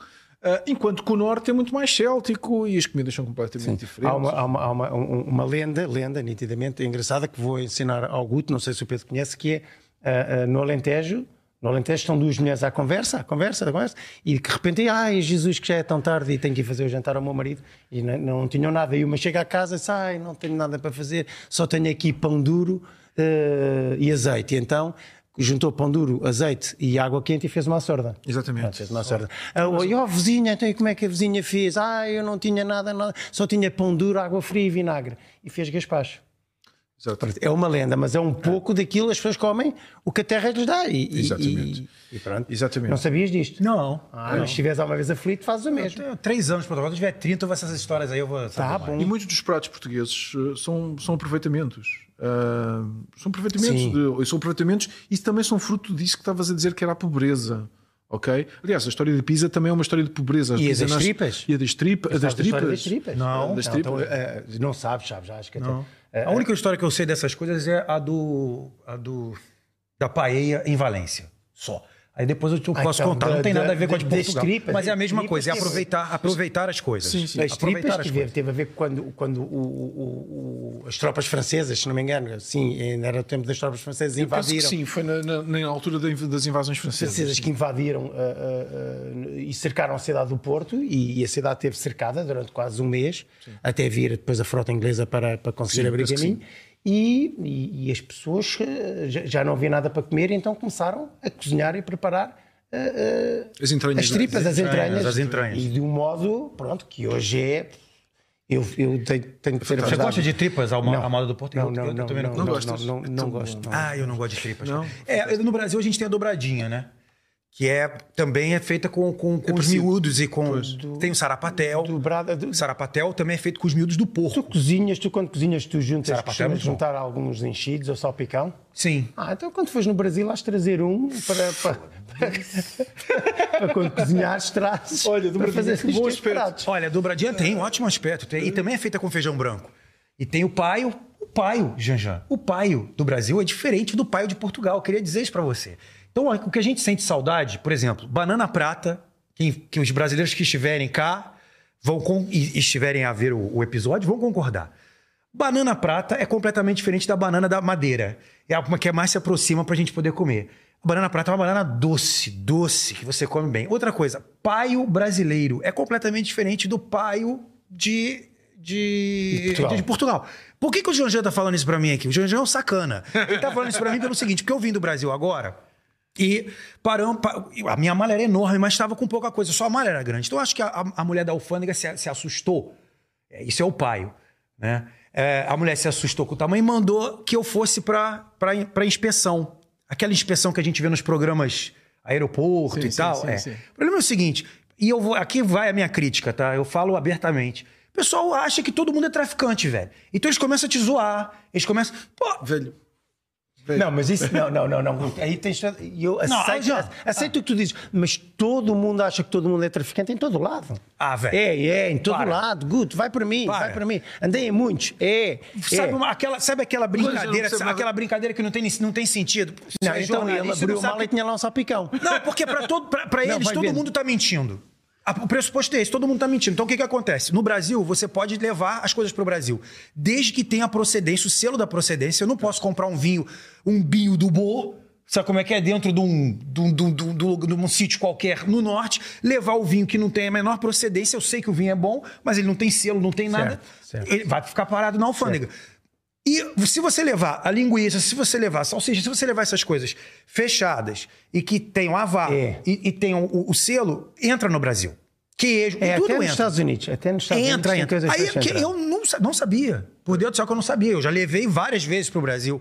enquanto que o norte é muito mais céltico e as comidas são completamente diferentes. Há uma, há uma, há uma, um- uma lenda, lenda nitidamente engraçada que vou ensinar ao Guto, não sei se o Pedro conhece, que é no Alentejo. No Alentejo estão duas mulheres à conversa, à conversa, à conversa, e de repente, ai Jesus, que já é tão tarde e tenho que ir fazer o jantar ao meu marido, e não, não tinham nada. E uma chega à casa e diz, ai, não tenho nada para fazer, só tenho aqui pão duro ah, e azeite. E então juntou pão duro, azeite e água quente e fez uma sorda. Exatamente. Pronto, fez uma sorda. Ah, oi, ó, vizinha, então e como é que a vizinha fez? Ah, eu não tinha nada, nada, só tinha pão duro, água fria e vinagre. E fez gaspacho. Exato. É uma lenda, mas é um pouco daquilo as pessoas comem o que a terra lhes dá. E, Exatamente. E, e pronto. Exatamente. Não sabias disto? Não. Ah, mas se estiveres alguma vez aflito, fazes o Eu mesmo. tenho três anos, Portugal. Quando tiver 30, eu vou essas histórias aí, eu vou Tá saber mais. bom. E muitos dos pratos portugueses eh, são, são aproveitamentos. Ah, são aproveitamentos. Sim. De, são aproveitamentos e também são fruto disso que estavas a dizer que era a pobreza. Ok? Aliás, a história de Pisa também é uma história de pobreza. E a Pisa das tripas? E a das, tripa, a das tripas. das tripas? Não. Das Não, tripas. então, eh, não sabes, sabes, acho que até. Não. Eh, A única história que eu sei dessas coisas é a do, a do da paella em Valência. Só. Aí depois eu te Ah, posso então, contar. Não tem nada a ver com a de das Portugal. tripas, mas é a das mesma coisa, é aproveitar, aproveitar as coisas. Sim, sim. As Aproveitar tripas as coisas. teve a ver quando, quando o- o- o- as tropas francesas, se não me engano, sim, ainda era o tempo das tropas francesas, Eu penso que invadiram. sim, foi na, na- na altura das invasões francesas. francesas que invadiram ah, ah, ah, e cercaram a cidade do Porto e, e a cidade esteve cercada durante quase um mês, até vir depois a frota inglesa para, para conseguir Sim, abrir caminho. E, e, e as pessoas eh, já, não havia nada para comer, então começaram a cozinhar e preparar eh, As entranhas. as tripas, as entranhas, as entranhas. E de um modo, pronto, que hoje é. Eu, eu tenho, tenho que ser Você gosta de tripas ao, à moda do Porto? Não, não, não, não, não, não, Não gosto, não, não, não gosto. não. Ah, eu não gosto de tripas. Não? É, no Brasil a gente tem a dobradinha, né? Que é, também é feita com, com, com os miúdos e com. Tem o sarapatel. Dobrada, do- O sarapatel também é feito com os miúdos do Tu porco. cozinhas, tu quando cozinhas, tu juntas, Sarapatel é costumas juntar alguns enchidos ou salpicão? Sim. Ah, então quando fores no Brasil, de trazer um para, para, para, para quando cozinhares, trazes Olha, do para que os bom aspecto. pratos. Olha, a dobradinha tem um ótimo aspecto. tem- e também é feita com feijão branco. E tem o paio. O paio, Janjan. O paio do Brasil é diferente do paio de Portugal. Eu queria dizer isso pra você. Então, o que a gente sente saudade, por exemplo, banana prata, que, que os brasileiros que estiverem cá vão com, e estiverem a ver o, o episódio vão concordar. Banana prata é completamente diferente da banana da madeira. É uma que mais se aproxima pra gente poder comer. A banana prata é uma banana doce, doce, que você come bem. Outra coisa, paio brasileiro é completamente diferente do paio de, de, De Portugal. de Portugal. Por que, que o Janjan tá falando isso pra mim aqui? O Janjan é um sacana. Ele tá falando isso pra mim pelo seguinte, porque eu vim do Brasil agora e paramos, pa- a minha malha era enorme, mas estava com pouca coisa, só a malha era grande. Então eu acho que a, a- mulher da alfândega se, se assustou. É, Isso é o paio, né? É, a mulher se assustou com o tamanho e mandou que eu fosse para inspeção. Aquela inspeção que a gente vê nos programas aeroporto Sim, e sim, tal. sim, é. O problema é o seguinte, e eu vou, aqui vai a minha crítica, tá? Eu falo abertamente. O pessoal acha que todo mundo é traficante, velho. Então eles começam a te zoar. Eles começam. Pô, Velho. Não, mas isso. Não, não, não. não. Aí tens. e Eu Não, aceito, já- aceito o que tu dizes, mas todo mundo acha que todo mundo é traficante em todo lado. Ah, velho. É, é, em todo Para. lado. Guto, vai para mim, Para. vai para mim. Andei em muitos. É. Sabe, é. uma- aquela, sabe aquela brincadeira, nada. aquela brincadeira que não tem, não tem sentido? Não, é então ele abriu não o sabe mala e que- tinha lá um salpicão. Não, porque para Não, eles todo vendo. mundo tá mentindo. O pressuposto é esse, todo mundo tá mentindo. Então o que, que acontece? No Brasil, você pode levar as coisas pro Brasil. Desde que tenha a procedência, o selo da procedência. Eu não posso comprar um vinho, um vinho do Bo, sabe como é que é? Dentro de um, de um, de um- de um- sítio qualquer no norte, levar o vinho que não tem a menor procedência. Eu sei que o vinho é bom, mas ele não tem selo, não tem nada. certo. Ele vai ficar parado na alfândega. E se você levar a linguiça, se você levar a salsicha, se você levar essas coisas fechadas e que tenham aval É. e, e tenham o, o selo, entra no Brasil. Queijo, É, tudo até nos entra. Estados Unidos. Até nos Estados Unidos Entra, tem entra. coisas Aí entrar. eu não, não sabia. Por Deus do céu que eu não sabia. Eu já levei várias vezes pro Brasil.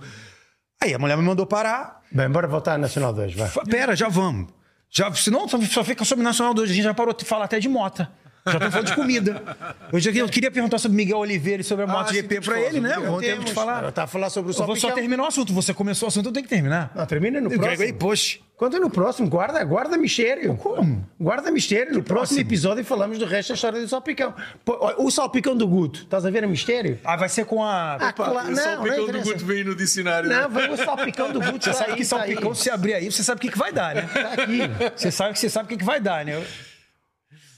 Aí a mulher me mandou parar. Bem, bora voltar à Nacional 2, vai. Pera, já vamos. Já, senão só, só fica sobre Nacional 2. A gente já parou de falar até de mota. Já estamos falando de comida. Eu, já, eu queria perguntar sobre Miguel Oliveira e sobre a Ah, MotoGP sim, temos pra que falar ele, né? Vamos ter que falar. A falar sobre o Eu vou só terminar o assunto. Você começou o assunto, eu tenho que terminar. Não, termina no Eu próximo. Ei, poxa. Conta no próximo, guarda, guarda mistério. Como? Guarda mistério. No próximo episódio falamos do resto da história do salpicão. O salpicão do Guto, estás a ver a mistério? Ah, vai ser com a. Ah, claro, o não, salpicão não do interessa. Guto veio no dicionário. Não, vai o salpicão do Guto. Você tá sabe aí, que tá salpicão, aí. se abrir aí, você sabe o que, que vai dar, né? Tá aqui. Você sabe que você sabe o que, que vai dar, né?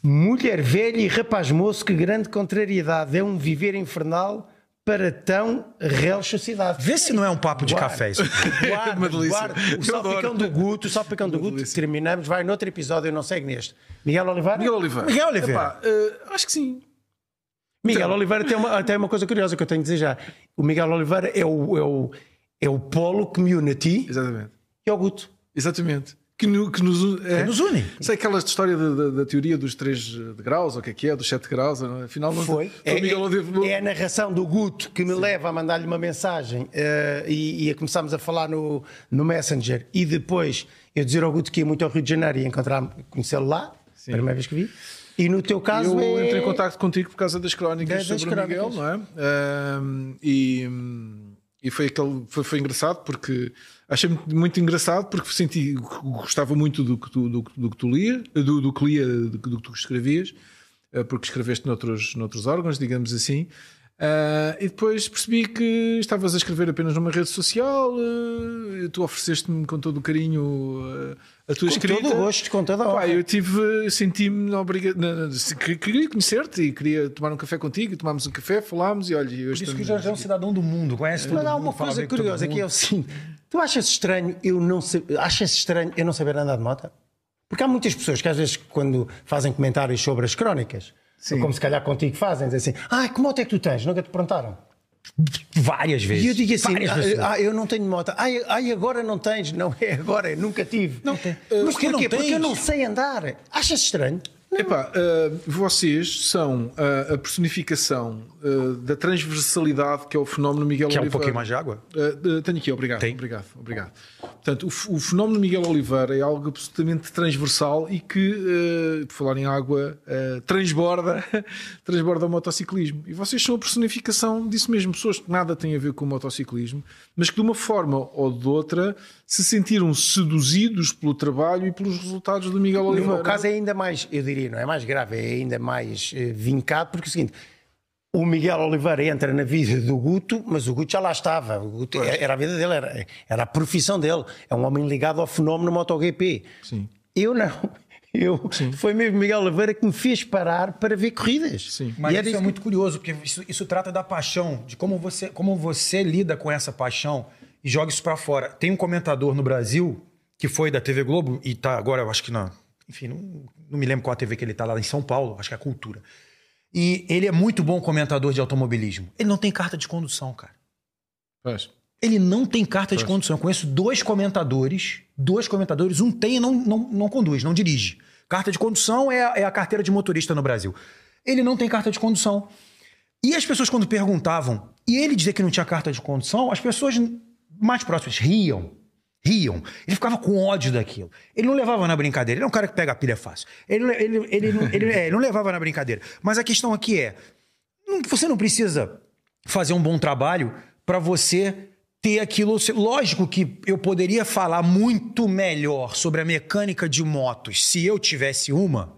Mulher velha e rapaz moço, que grande contrariedade. É um viver infernal para tão real sociedade. Vê se não é um papo de Guarda. café isso. Guarda, Uma delícia. guarda. O salpicão do Guto, o salpicão do Guto, terminamos, vai noutro episódio, eu não segue neste. Miguel Oliveira? Miguel Oliveira. Miguel Oliveira. Epá, eh, acho que sim. Miguel Oliveira tem uma, tem uma coisa curiosa que eu tenho a dizer já. O Miguel Oliveira é o, é o, é o polo community Exatamente. e o Guto. Exatamente. Que, no- que nos, é, nos une. Sei aquela história da, da- da teoria dos 3 graus, ou o que é que é, dos 7 graus, é? afinal não Foi. É, Oliveira- é a narração do Guto que me leva a mandar-lhe uma mensagem eh, e, e a começarmos a falar no, no Messenger e depois eu dizer ao Guto que ia muito ao Rio de Janeiro e encontrar conhecê-lo lá, primeira vez que vi. E no teu caso Eu é... entrei em contato contigo por causa das crónicas Das- sobre o Miguel, não é? Ahm, e e foi, aquele, foi, foi engraçado porque achei muito, engraçado porque senti gostava muito do que tu, do, que- do que tu lia, do, do que lia, do, que- do que tu escrevias, eh, porque escreveste noutros, noutros órgãos, digamos assim. Ah, e depois percebi que estavas a escrever apenas numa rede social, eh, tu ofereceste-me com todo o carinho eh, a tua Com escrita. todo o gosto, com toda a Pá, honra. eu tive, senti-me obrigado. Queria conhecer-te e queria tomar um café contigo. Tomámos um café, falámos e olha. Por isso que o Jorge é um cidadão do mundo, conhece tudo. Mas há uma coisa curiosa que é o seguinte: tu achas estranho eu não sa- achas estranho eu não saber andar de moto? Porque há muitas pessoas que às vezes, quando fazem comentários sobre as crónicas, como se calhar contigo fazem, dizem assim: ah, que moto é que tu tens? Nunca te perguntaram. várias vezes. E eu digo assim: ah, ah, eu não tenho moto. Ai, ai, agora não tens. Não é agora, eu nunca tive. Não tem. Mas que porquê? não Porque eu não sei andar. Achas estranho? Epá, uh, vocês são uh, a personificação uh, da transversalidade que é o fenómeno Miguel Quer um Oliveira. pouquinho mais de água? Tenho aqui, obrigado. Tem? Obrigado, obrigado. Portanto, o, o fenómeno Miguel Oliveira é algo absolutamente transversal e que, por falar em água, transborda, transborda o motociclismo. E vocês são a personificação disso mesmo. Pessoas que nada têm a ver com o motociclismo, mas que de uma forma ou de outra se sentiram seduzidos pelo trabalho e pelos resultados do Miguel No Oliveira. meu caso é ainda mais, eu diria, não é mais grave, é ainda mais eh, vincado, porque é o seguinte. O Miguel Oliveira entra na vida do Guto, mas o Guto já lá estava. O Guto, era a vida dele, era, era a profissão dele. É um homem ligado ao fenómeno MotoGP. Sim. Eu não. Eu, foi mesmo Miguel Oliveira que me fez parar para ver corridas. Sim. Mas E era isso é isso que- muito curioso, porque isso, isso trata da paixão, de como você, como você lida com essa paixão e joga isso pra fora. Tem um comentador no Brasil que foi da TV Globo e tá agora, eu acho que na. Enfim, não, não me lembro qual a TV que ele tá lá em São Paulo, acho que é a Cultura. E ele é muito bom comentador de automobilismo. Ele não tem carta de condução, cara. Pois. Ele não tem carta de condução. Eu conheço dois comentadores, dois comentadores, um tem e não, não, não conduz, não dirige. Carta de condução é, a- é a carteira de motorista no Brasil. Ele não tem carta de condução. E as pessoas, quando perguntavam, e ele dizer que não tinha carta de condução, as pessoas mais próximas riam. Riam. Ele ficava com ódio daquilo. Ele não levava na brincadeira. Ele é um cara que pega a pilha fácil. Ele, ele, ele, não- ele, é, ele não levava na brincadeira. Mas a questão aqui é: não- você não precisa fazer um bom trabalho para você ter aquilo. Lógico que eu poderia falar muito melhor sobre a mecânica de motos se eu tivesse uma,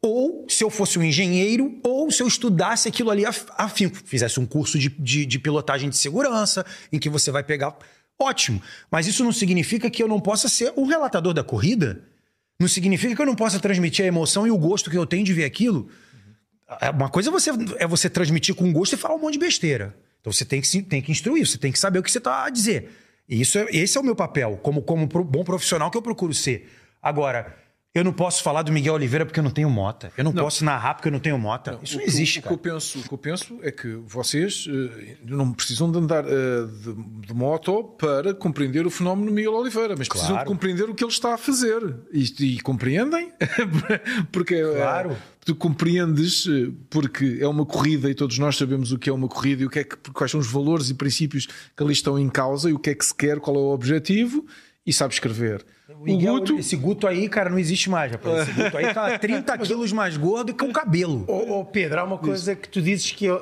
Ou se eu fosse um engenheiro, ou se eu estudasse aquilo ali af- afinco, fizesse um curso de, de, de pilotagem de segurança, em que você vai pegar. Ótimo. Mas isso não significa que eu não possa ser um relatador da corrida. Não significa que eu não possa transmitir a emoção e o gosto que eu tenho de ver aquilo. É, Uma coisa é você, é você transmitir com gosto e falar um monte de besteira. Então você tem que, tem que instruir, você tem que saber o que você está a dizer. E isso é, esse é o meu papel, como, como bom profissional que eu procuro ser. Agora, eu não posso falar do Miguel Oliveira porque eu não tenho mota. Eu não, posso narrar porque eu não tenho mota. isso não O que- existe, o, que cara. eu penso, o que eu penso é que vocês eh, não precisam de andar eh, de, de moto para compreender o fenómeno Miguel Oliveira, mas precisam de Claro. compreender o que ele está a fazer. E, e compreendem, porque eh, Claro. tu compreendes, porque é uma corrida e todos nós sabemos o que é uma corrida e o que é que, quais são os valores e princípios que ali estão em causa e o que é que se quer, qual é o objetivo, e sabe escrever. O Guto, Esse Guto aí, cara, não existe mais. Rapaz. Esse Guto aí tá 30 quilos mais gordo que um cabelo. Ô, ô, Pedro, há uma coisa que tu dizes que eu,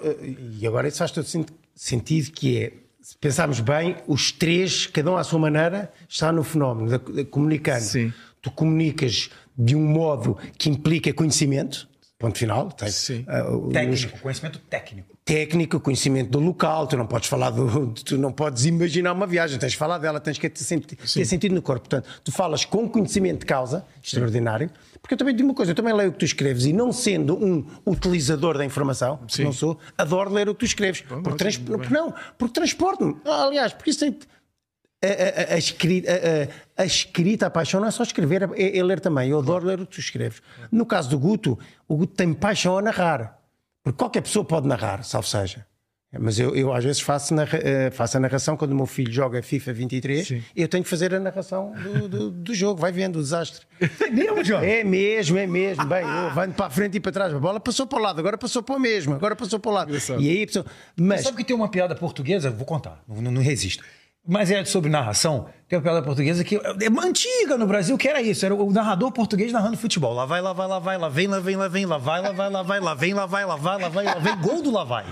e agora isso faz todo sen- sentido que é se pensarmos bem, os três, cada um à sua maneira, está no fenómeno da, da- comunicando. Sim. Tu comunicas de um modo que implica conhecimento, ponto final. Tens, Sim. ah, os- Técnico, conhecimento técnico. técnico, conhecimento do local, tu não podes falar do, tu não podes imaginar uma viagem, tens de falar dela, tens que ter, senti- ter sentido no corpo. Portanto, tu falas com conhecimento de causa, extraordinário, porque eu também digo uma coisa, eu também leio o que tu escreves e não sendo um utilizador da informação, porque Sim. não sou, adoro ler o que tu escreves. porque trans, tudo bem. não, porque transporte-me. Ah, aliás, porque isso tem. A, a- a- escrita, a- escrita, a paixão não é só escrever, é, é ler também. Eu adoro ler o que tu escreves. No caso do Guto, o Guto tem paixão a narrar. Porque qualquer pessoa pode narrar, salvo seja. Mas eu, eu às vezes faço, narra- eh, faço a narração quando o meu filho joga FIFA 23, Sim. eu tenho que fazer a narração do, do- do jogo. Vai vendo o desastre. É mesmo, João? É mesmo, é mesmo. Bem, eu vando para a frente e para trás. A bola passou para o lado, agora passou para o mesmo, agora passou para o lado. E aí a pessoa. Mas Sabe que tem uma piada portuguesa? Vou contar, não- não resisto. Mas é sobre narração. Tem uma piada portuguesa que é antiga no Brasil, que era isso: era o narrador português narrando futebol. Lá vai, lá vai, lá vai, lá vem, lá vem, lá vem, lá vai, lá vai, lá vai, lá vem, lá vai, lá vai, lá vai, lá vem. Gol do lá vai.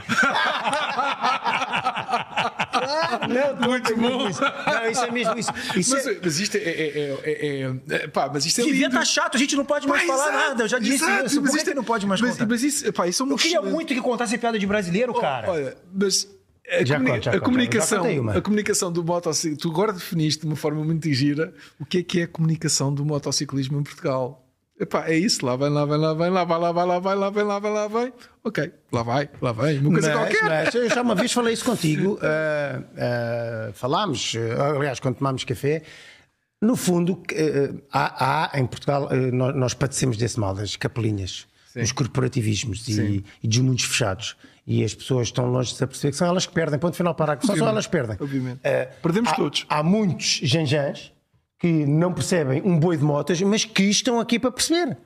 não, muito bom. Isso. Não, isso é mesmo isso. isso mas, é- mas isto é, é, é, é- é- pá, mas isto é Devia estar chato, a gente não pode mais falar nada. Eu já disse isso. Por mas que, é- não pode mais mas, contar? Mas isso, pá, isso é um Eu queria muito que contasse piada de brasileiro, cara. Olha, mas a, Já comuni- conto, já a conto, comunicação, a comunicação do motociclismo, tu agora definiste de uma forma muito gira o que é que é a comunicação do motociclismo em Portugal. Epá, é isso, lá vem, lá vem, lá vem, lá vai, lá vai, lá vai, lá vem, lá vai, lá vai. Ok, lá vai, lá vai, uma coisa Mas, qualquer. mas eu já uma vez falei isso contigo, ah, ah, falámos, ah, aliás, quando tomámos café. No fundo, há, há em Portugal, nós, nós padecemos desse mal, das capelinhas. os corporativismos e, e dos mundos fechados. E as pessoas estão longe de se aperceber que são elas que perdem. Ponto final, parágrafo. Só, só elas que perdem. Obviamente. Eh, Perdemos há, todos. Há muitos janjãs que não percebem um boi de motas, mas que estão aqui para perceber.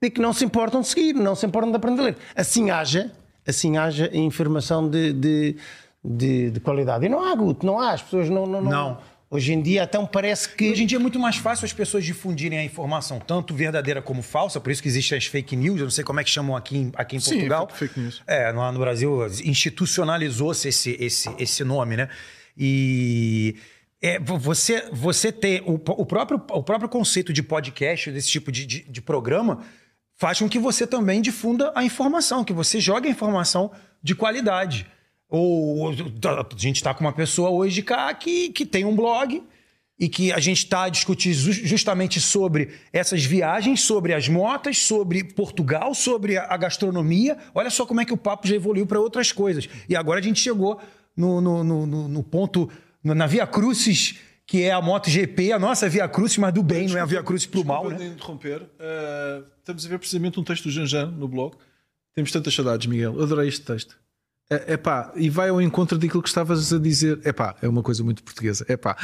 E que não se importam de seguir, não se importam de aprender a ler. Assim haja, assim haja informação de, de, de, de qualidade. E não há, Guto, não há. As pessoas não. não, Não. Hoje em dia, então parece que. Hoje em dia é muito mais fácil as pessoas difundirem a informação, tanto verdadeira como falsa, por isso que existem as fake news, eu não sei como é que chamam aqui, em- aqui em Sim, Portugal. fake news. É, lá no Brasil institucionalizou-se esse, esse, esse nome, né? E é, vo- você, você ter o, o próprio, o próprio conceito de podcast, desse tipo de, de, de programa, faz com que você também difunda a informação, que você jogue a informação de qualidade. Ou a gente está com uma pessoa hoje cá que, que tem um blog e que a gente está ju- justamente sobre essas viagens, sobre as motas, sobre Portugal, sobre a gastronomia. Olha só como é que o papo já evoluiu para outras coisas. E agora a gente chegou no, no, no, no- ponto, na Via Crucis, que é a MotoGP, a nossa Via Crucis, mas do bem, não é a Via Crucis pro mal, Desculpa né? interromper. Uh, estamos a ver precisamente um texto do Janjan no blog. Temos tantas saudades, Miguel. Adorei este texto. É pá, e vai ao encontro daquilo que estavas a dizer. É pá, é uma coisa muito portuguesa. É pá.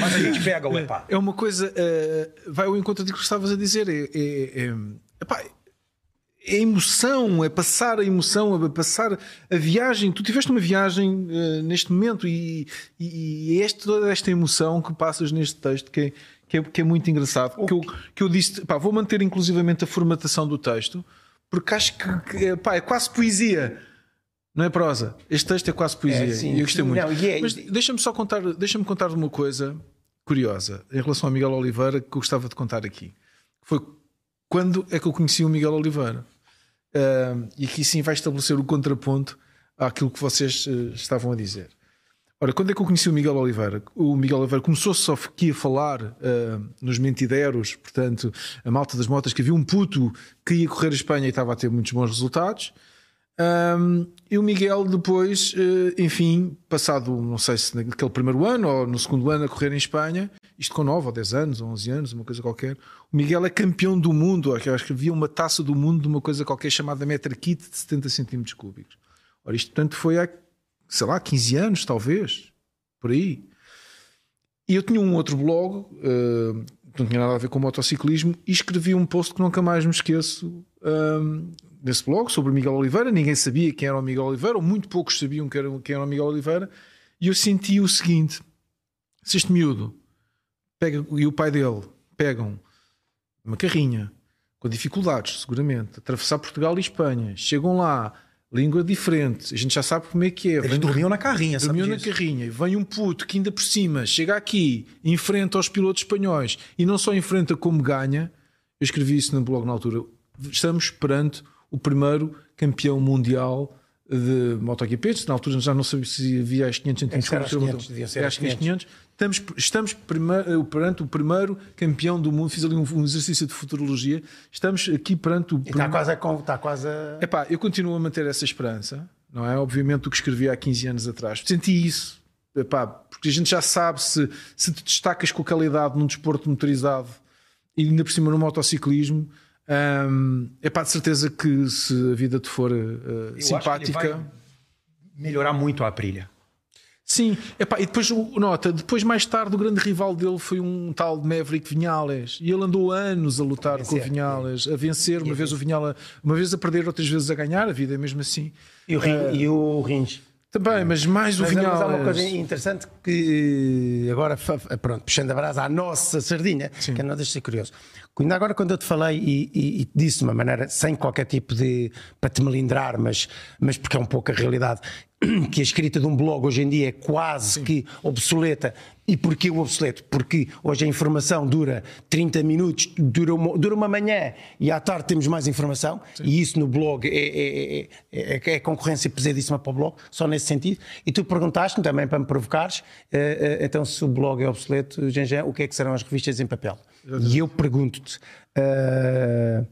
Mas a gente pega o epá. É uma coisa. eh, vai ao encontro daquilo que estavas a dizer. É, é, é, epá, é emoção, é passar a emoção, é passar a viagem. Tu tiveste uma viagem eh, neste momento e, e, e é este, toda esta emoção que passas neste texto que é, que é, que é muito engraçado. Que eu, que eu disse, pá, vou manter inclusivamente a formatação do texto porque acho que, que, pá, é quase poesia. Não é prosa. Este texto é quase poesia. É, sim. eu gostei muito. Não, é- Mas deixa-me só contar, deixa-me contar uma coisa curiosa em relação ao Miguel Oliveira que eu gostava de contar aqui. Foi quando é que eu conheci o Miguel Oliveira. Ah, e aqui sim vai estabelecer o contraponto àquilo que vocês eh, estavam a dizer. Ora, quando é que eu conheci o Miguel Oliveira? O Miguel Oliveira começou só aqui a falar ah, nos mentideros, portanto, a malta das motas, que havia um puto que ia correr a Espanha e estava a ter muitos bons resultados. Um, e o Miguel depois, eh, enfim, passado, não sei se naquele primeiro ano ou no segundo ano a correr em Espanha, isto com 9 ou 10 anos, ou 11 anos, uma coisa qualquer, o Miguel é campeão do mundo, acho que havia uma taça do mundo de uma coisa qualquer chamada Meter Kit de 70 centímetros cúbicos. Ora, isto portanto foi há, sei lá, 15 anos talvez, por aí. E eu tinha um outro blog, que não tinha nada a ver com motociclismo, e escrevi um post que nunca mais me esqueço um, nesse blog sobre o Miguel Oliveira. Ninguém sabia quem era o Miguel Oliveira, ou muito poucos sabiam quem era, quem era o Miguel Oliveira. E eu senti o seguinte: se este miúdo pega, e o pai dele pegam uma carrinha com dificuldades, seguramente, atravessar Portugal e Espanha, chegam lá, língua diferente, a gente já sabe como é que é. Eles Vem- dormiam na carrinha, Dormiu na carrinha e vem um puto que ainda por cima chega aqui, enfrenta os pilotos espanhóis e não só enfrenta como ganha. Eu escrevi isso no blog na altura. Estamos perante o primeiro campeão mundial de MotoGP. Na altura já não sabia se havia as 500 Era às centímetros. 500, deviam ser às às 500. Estamos, estamos primeiro, perante o primeiro campeão do mundo. Fiz ali um, um exercício de futurologia. Estamos aqui perante o E está quase a. Está quase a... Epá, eu continuo a manter essa esperança, não é? Obviamente o que escrevi há 15 anos atrás. Senti isso, epá, porque a gente já sabe se, se te destacas com a qualidade num desporto motorizado e ainda por cima no motociclismo, hum, epá, de certeza que se a vida te for ele simpática. melhorar muito a Aprilia. Sim, epá, e depois, nota, depois mais tarde o grande rival dele foi um tal de Maverick Vinhales e ele andou anos a lutar com o. Vinhales, a vencer, uma vez o Vinhales, uma vez a perder, outras vezes a ganhar, a vida é mesmo assim. E o, rin, e o Rins. Também, mas mais o Mas, mas há uma Vinhales. coisa interessante que agora, pronto, puxando a brasa à nossa sardinha, que não deixa de ser curioso. Ainda agora, quando eu te falei e, e, e disse de uma maneira sem qualquer tipo de. para te melindrar, mas, mas porque é um pouco a realidade, que a escrita de um blog hoje em dia é quase que obsoleta. E porquê o obsoleto? Porque hoje a informação dura 30 minutos, dura uma, dura uma manhã e à tarde temos mais informação, e isso no blog é, é, é, é, é concorrência pesadíssima para o blog, só nesse sentido. E tu perguntaste-me também para me provocares, eh, eh, então se o blog é obsoleto, o que é que serão as revistas em papel? E eu pergunto-te. eh,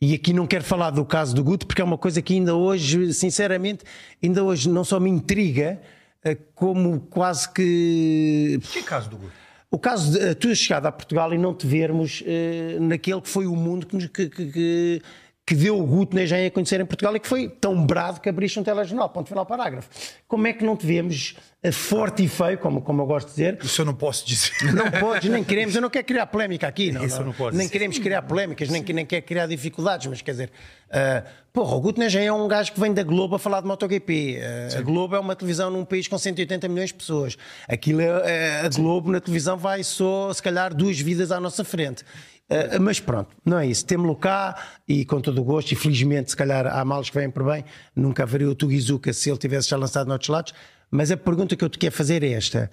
e aqui não quero falar do caso do Guto, porque é uma coisa que ainda hoje, sinceramente, ainda hoje não só me intriga, eh, como quase que. Que caso do Guto? O caso de a tua chegada a Portugal e não te vermos eh, naquele que foi o mundo que, que, que- que- deu o Guto na Engenharia a conhecer em Portugal e que foi tão brado que abriste um telejornal, ponto final parágrafo. Como é que não te vemos eh, forte e feio, como, como eu gosto de dizer? Isso eu não posso dizer. Não podes, nem queremos, eu não quero criar polémica aqui, não. Isso não, não pode nem queremos criar polémicas, nem, nem quer criar dificuldades, mas quer dizer, uh, porra, o Guto Negem é um gajo que vem da Globo a falar de MotoGP. Uh, a Globo é uma televisão num país com 180 milhões de pessoas. Aquilo é, é- a Globo na televisão vai só, se calhar, duas vidas à nossa frente. Uh, mas pronto, não é isso. Temos-lo cá e com todo o gosto, e felizmente, se calhar, há males que vêm por bem. Nunca haveria o Tugizuka se ele tivesse já lançado noutros lados. Mas a pergunta que eu te quero fazer é esta: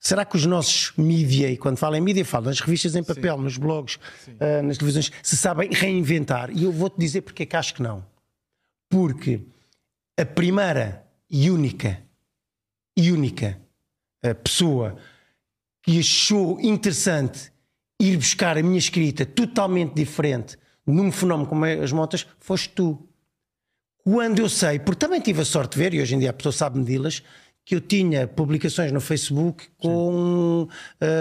será que os nossos mídia, e quando falo em mídia, falo nas revistas em papel, nos blogs, uh, nas televisões, se sabem reinventar? E eu vou-te dizer porque é que acho que não. Porque a primeira e única, e única uh, pessoa que achou interessante ir buscar a minha escrita totalmente diferente num fenómeno como é as motas, foste tu. Quando eu sei, porque também tive a sorte de ver, e hoje em dia a pessoa sabe medi-las, que eu tinha publicações no Facebook com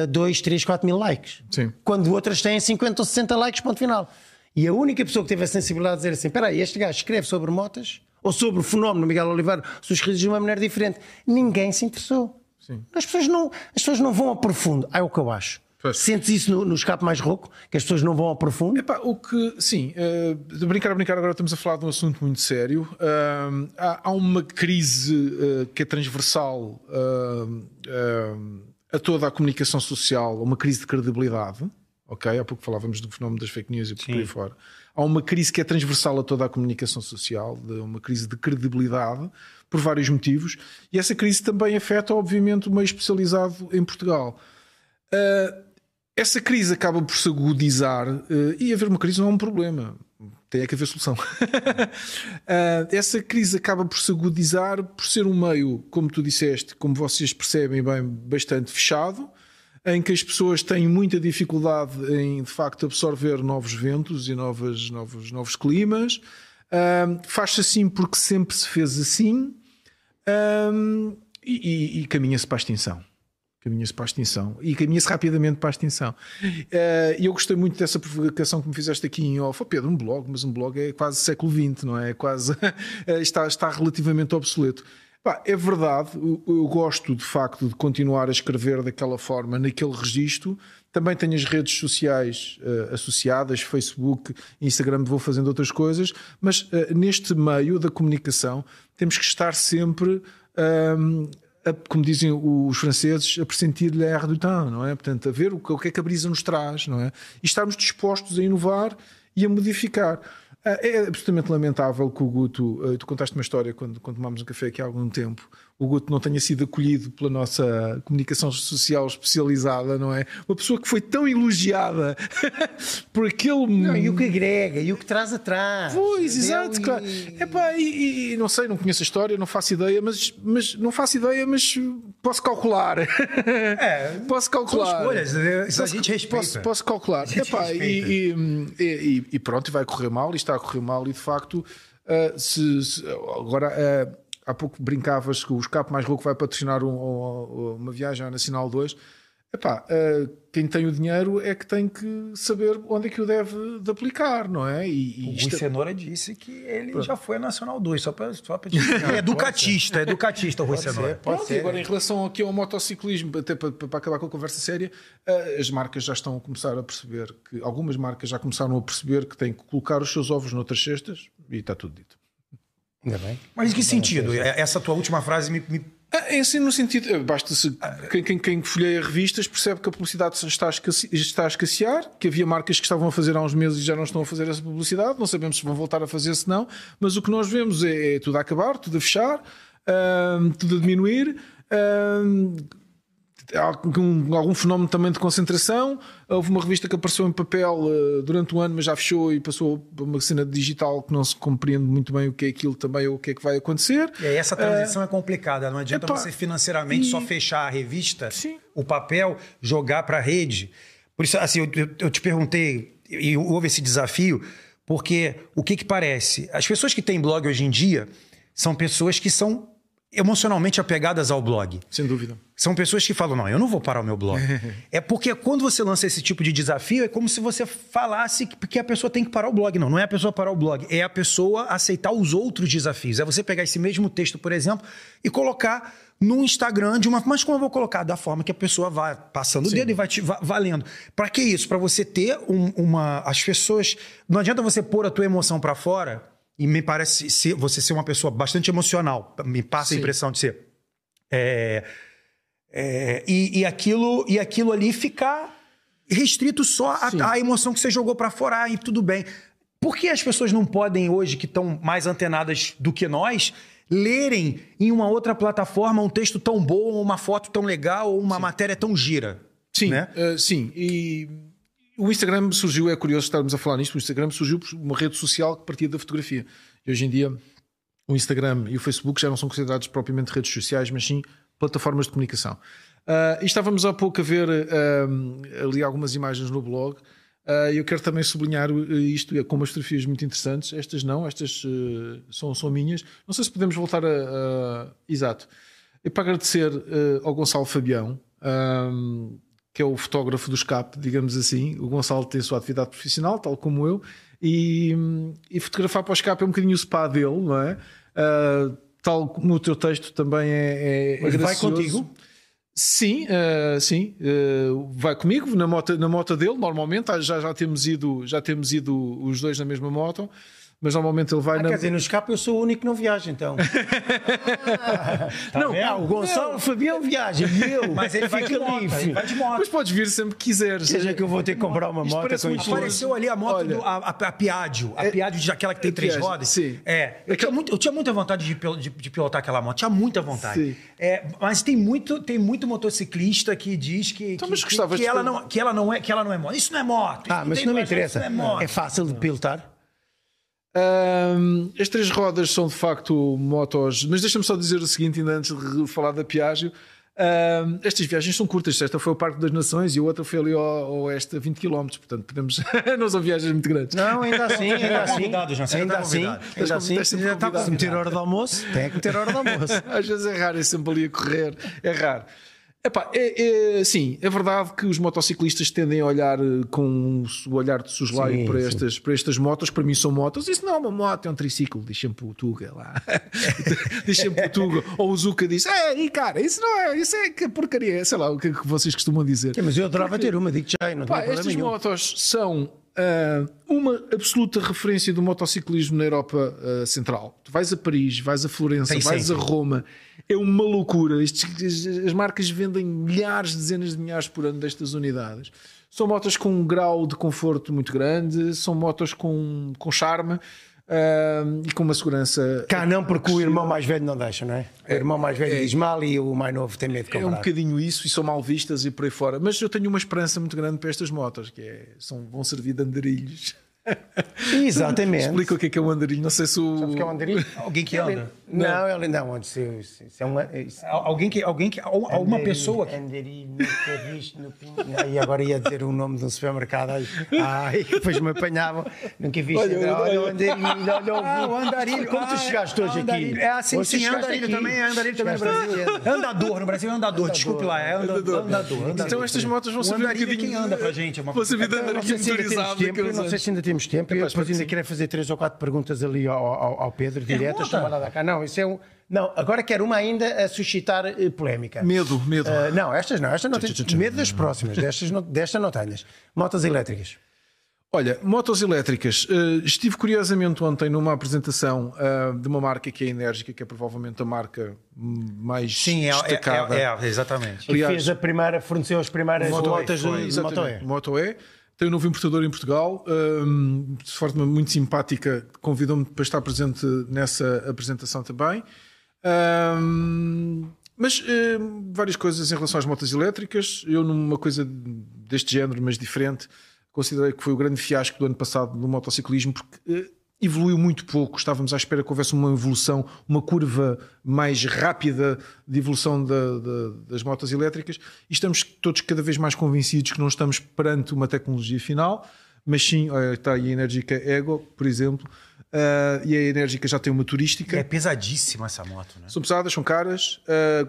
2, 3, 4 mil likes. Sim. Quando outras têm 50 ou 60 likes, ponto final. E a única pessoa que teve a sensibilidade de dizer assim: espera aí, este gajo escreve sobre motas, ou sobre o fenómeno Miguel Oliveira, redes de uma maneira diferente. Ninguém se interessou. Sim. As pessoas não, as pessoas não vão a profundo. É o que eu acho. Pois. Sentes isso no, no escape mais rouco? Que as pessoas não vão a profundo? Epá, o que, sim, eh, de brincar a brincar, agora estamos a falar de um assunto muito sério. Ahm, há, há uma crise eh, que é transversal a toda a comunicação social, uma crise de credibilidade. Ok, há pouco falávamos do fenómeno das fake news e por aí fora. Há uma crise que é transversal a toda a comunicação social, de uma crise de credibilidade, por vários motivos, e essa crise também afeta, obviamente, o meio especializado em Portugal. Uh, essa crise acaba por se agudizar uh, e haver uma crise não é um problema. Tem é que haver solução. Uh, essa crise acaba por se agudizar por ser um meio, como tu disseste, como vocês percebem bem, bastante fechado, em que as pessoas têm muita dificuldade em de facto absorver novos ventos e novas, novos, novos climas. Uh, Faz-se assim porque sempre se fez assim e, e- e caminha-se para a extinção. Caminha-se para a extinção e caminha-se rapidamente para a extinção. Eh, E eu gostei muito dessa provocação que me fizeste aqui em off. Oh, Pedro, um blog, mas um blog é quase século XX, não é? É Quase eh, está, está relativamente obsoleto. Pá, é verdade, eu, gosto de facto de continuar a escrever daquela forma, naquele registro. Também tenho as redes sociais eh, associadas, Facebook, Instagram, vou fazendo outras coisas, mas eh, neste meio da comunicação temos que estar sempre. ahm, a- como dizem os franceses, a pressentir-lhe a do temps, não é? Portanto, a ver o que, o que é que a brisa nos traz, não é? E estarmos dispostos a inovar e a modificar. Ah, É absolutamente lamentável que o Guto, ah, tu contaste uma história quando, quando tomámos um café aqui há algum tempo, o Guto não tenha sido acolhido pela nossa comunicação social especializada, não é? Uma pessoa que foi tão elogiada por aquele. Não, e o que agrega, e o que traz atrás. Pois, exato, E- claro. Epá, e, e- não sei, não conheço a história, não faço ideia, mas, mas não faço ideia, mas posso calcular. É, posso calcular. Escolhas, né? Isso a Posso- gente respeita. Posso, posso calcular. Epá, e, e, e- pronto, e vai correr mal, e está a correr mal, e de facto, ah, se, se- agora. ah, Há pouco brincavas que o escape mais rouco vai patrocinar um- um- uma viagem à Nacional 2. Epá, ah, quem tem o dinheiro é que tem que saber onde é que o deve de aplicar, não é? E, e O Rui isto- Cenoura disse que ele já foi a Nacional 2, só para só pra É educatista, é educatista o Rui Cenoura. Pode Pronto, ser. e agora em relação aqui ao motociclismo, até para, para acabar com a conversa séria, eh, as marcas já estão a começar a perceber que algumas marcas já começaram a perceber que têm que colocar os seus ovos noutras cestas e está tudo dito. Ainda bem. Mas em que sentido? Essa tua última frase me. me- Ah, É assim no sentido, eh, basta se quem, quem, quem folheia revistas percebe que a publicidade está a, escassear, está a escassear, que havia marcas que estavam a fazer há uns meses e já não estão a fazer essa publicidade, não sabemos se vão voltar a fazer se não, mas o que nós vemos é, é tudo a acabar, tudo a fechar, tudo a diminuir. Algum, algum fenómeno também de concentração. Houve uma revista que apareceu em papel eh, durante um ano, mas já fechou e passou para uma cena digital que não se compreende muito bem o que é aquilo também ou o que é que vai acontecer. E aí essa transição é complicada. Não adianta Epá, você financeiramente e- só fechar a revista, Sim. o papel, jogar para a rede. Por isso, assim, eu, eu- eu te perguntei, e houve esse desafio, porque o que que parece? As pessoas que têm blog hoje em dia são pessoas que são emocionalmente apegadas ao blog. Sem dúvida. São pessoas que falam: não, eu não vou parar o meu blog. é porque quando você lança esse tipo de desafio, é como se você falasse que a pessoa tem que parar o blog. Não, não é a pessoa parar o blog, é a pessoa aceitar os outros desafios. É você pegar esse mesmo texto, por exemplo, e colocar no Instagram de uma. Mas como eu vou colocar? Da forma que a pessoa vai passando Sim. o dedo e vai te va valendo. Para que isso? Para você ter um, uma. As pessoas. Não adianta você pôr a tua emoção para fora e me parece ser, você ser uma pessoa bastante emocional. Me passa Sim. a impressão de ser. É, é, e, e, aquilo, e aquilo ali ficar restrito só à emoção que você jogou para fora e tudo bem. Por que as pessoas não podem hoje, que estão mais antenadas do que nós, lerem em uma outra plataforma um texto tão bom, uma foto tão legal, ou uma sim. matéria tão gira? Sim, né? uh, sim. E o Instagram surgiu, é curioso estarmos a falar nisto, o Instagram surgiu por uma rede social que partia da fotografia. E hoje em dia o Instagram e o Facebook já não são considerados propriamente redes sociais, mas sim plataformas de comunicação. Uh, e estávamos há pouco a ver uh, ali algumas imagens no blog. Uh, eu quero também sublinhar isto é com umas fotografias muito interessantes. Estas não, estas uh, são, são minhas. Não sei se podemos voltar a. Exato. E para agradecer ao Gonçalo Fabião, que é o fotógrafo do escape, digamos assim. O Gonçalo tem a sua atividade profissional, tal como eu, e, e fotografar para o escape é um bocadinho o spa dele, não é? Uh, tal como o teu texto também é. é Mas vai contigo? Sim, uh, sim, uh, vai comigo na moto, na moto dele. Normalmente já, já temos ido, já temos ido os dois na mesma moto mas normalmente ele vai ah, na... Quer dizer, no escape eu sou o único que não viaja, então. ah, tá não, o Gonçalo não. Fabião viaja e eu. Mas ele vai de, moto, ele vai de moto. Mas podes vir sempre que quiseres. Seja que eu vou ter que comprar uma moto com isso. Apareceu ali a moto, Olha, do, a, a, a Piaggio. A é, Piaggio, aquela que tem três Piaggio, rodas. Sim. É, eu, tinha muito, eu tinha muita vontade de, de, de pilotar aquela moto. Tinha muita vontade. Sim. É, mas tem muito, tem muito motociclista que diz que, então, que, que, que ela não, que, ela não é, que ela não é moto. Isso não é moto. Ah, mas isso não me interessa. É, é fácil de pilotar? Um, as três rodas são de facto motos, mas deixa-me só dizer o seguinte, ainda antes de falar da Piaggio. Um, estas viagens são curtas, esta foi o Parque das Nações e a outra foi ali ao, ao oeste a 20 km, portanto podemos. não são viagens muito grandes. Não, ainda assim, ainda assim. Ainda assim, ainda assim, ainda assim. Se meter hora do almoço, tem que meter hora do almoço. Às vezes é raro, é sempre ali a correr, é raro. Epá, é, é, sim, é verdade que os motociclistas tendem a olhar eh, com o olhar de soslaio para, estas, para estas motos, para mim são motos. Isso não é uma moto, é um triciclo, deixa-me para o Tuga lá. deixa-me para o Tuga. Ou o Zuka diz: É, cara, isso não é, isso é que porcaria, sei lá o que, é que vocês costumam dizer. Mas eu adorava ter uma, digo já, não Pá, Estas nenhum. motos são uma absoluta referência do motociclismo na Europa uh, Central. Tu vais a Paris, vais a Florença, Tem vais sempre. a Roma, é uma loucura. Estes, as marcas vendem milhares, dezenas de milhares por ano destas unidades. São motos com um grau de conforto muito grande, são motos com, com charme. Uh, e com uma segurança. Cá não, porque o irmão mais velho não deixa, não é? O irmão mais velho é, diz mal e o mais novo tem medo de comprar. É um bocadinho isso e são mal vistas e por aí fora. Mas eu tenho uma esperança muito grande para estas motos, que é, são, vão servir de andarilhos. Exatamente. Explica o que é, que é um andarilho. Não sei se o. Sabes que é um andarilho? Alguém que anda. Não, ele não. Onde se, se, é uma, se, alguém que. Alguém que andarilho, uma pessoa. Que... Visto no E agora ia dizer o nome de um supermercado. Ai, depois me apanhavam. Nunca visto. Olha, olha, o andarilho. Olha, ah, o andarilho. Como tu chegaste hoje aqui? É assim, sim, andarilho também. É andarilho também no Brasil. Andador, no Brasil é andador. Desculpe lá. É andador. Então estas motos vão ser. Andarilho quem anda pra gente. Vão ser vida andarilho Não sei se ainda temos tempo. Depois ainda querer fazer três ou quatro perguntas ali ao, Pedro, diretas. Não, não, isso é um. Não, agora quero uma ainda a suscitar uh, polémica. Medo, medo. Uh, não, estas não, estas não tens. Medo das próximas, destas não, desta não tenhas. Motas elétricas. Olha, motos elétricas. Uh, estive curiosamente ontem numa apresentação uh, de uma marca que é enérgica, que é provavelmente a marca mais Sim, é, destacada. É, é, é, exatamente. Aliás, fez a primeira, forneceu as primeiras Moto motas de Moto E. Moto E. Tem um novo importador em Portugal, um, de forma muito simpática, convidou-me para estar presente nessa apresentação também. Um, mas um, várias coisas em relação às motas elétricas. Eu, numa coisa deste género, mas diferente, considerei que foi o grande fiasco do ano passado no motociclismo, porque evoluiu muito pouco. Estávamos à espera que houvesse uma evolução, uma curva mais rápida de evolução da, da, das motos elétricas e estamos todos cada vez mais convencidos que não estamos perante uma tecnologia final, mas sim, está aí a Enérgica Ego, por exemplo, uh, e a Enérgica já tem uma turística. É pesadíssima essa moto, né? São pesadas, são caras,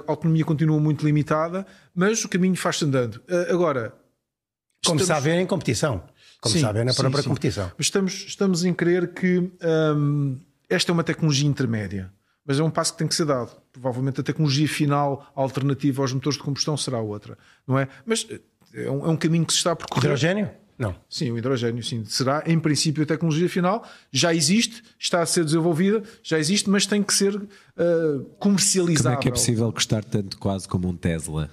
a autonomia continua muito limitada, mas o caminho faz-se andando. Uh, agora, como estamos... sabem, em competição. Como sim, sabem, na própria sim, competição. Mas estamos, estamos em crer que um, esta é uma tecnologia intermédia, mas é um passo que tem que ser dado. Provavelmente a tecnologia final alternativa aos motores de combustão será outra, não é? Mas é um, é um caminho que se está a percorrer. Hidrogênio? Não. Sim, o hidrogênio, sim. Será, em princípio, a tecnologia final. Já existe, está a ser desenvolvida, já existe, mas tem que ser uh, comercializada. Como é que é possível custar tanto quase como um Tesla?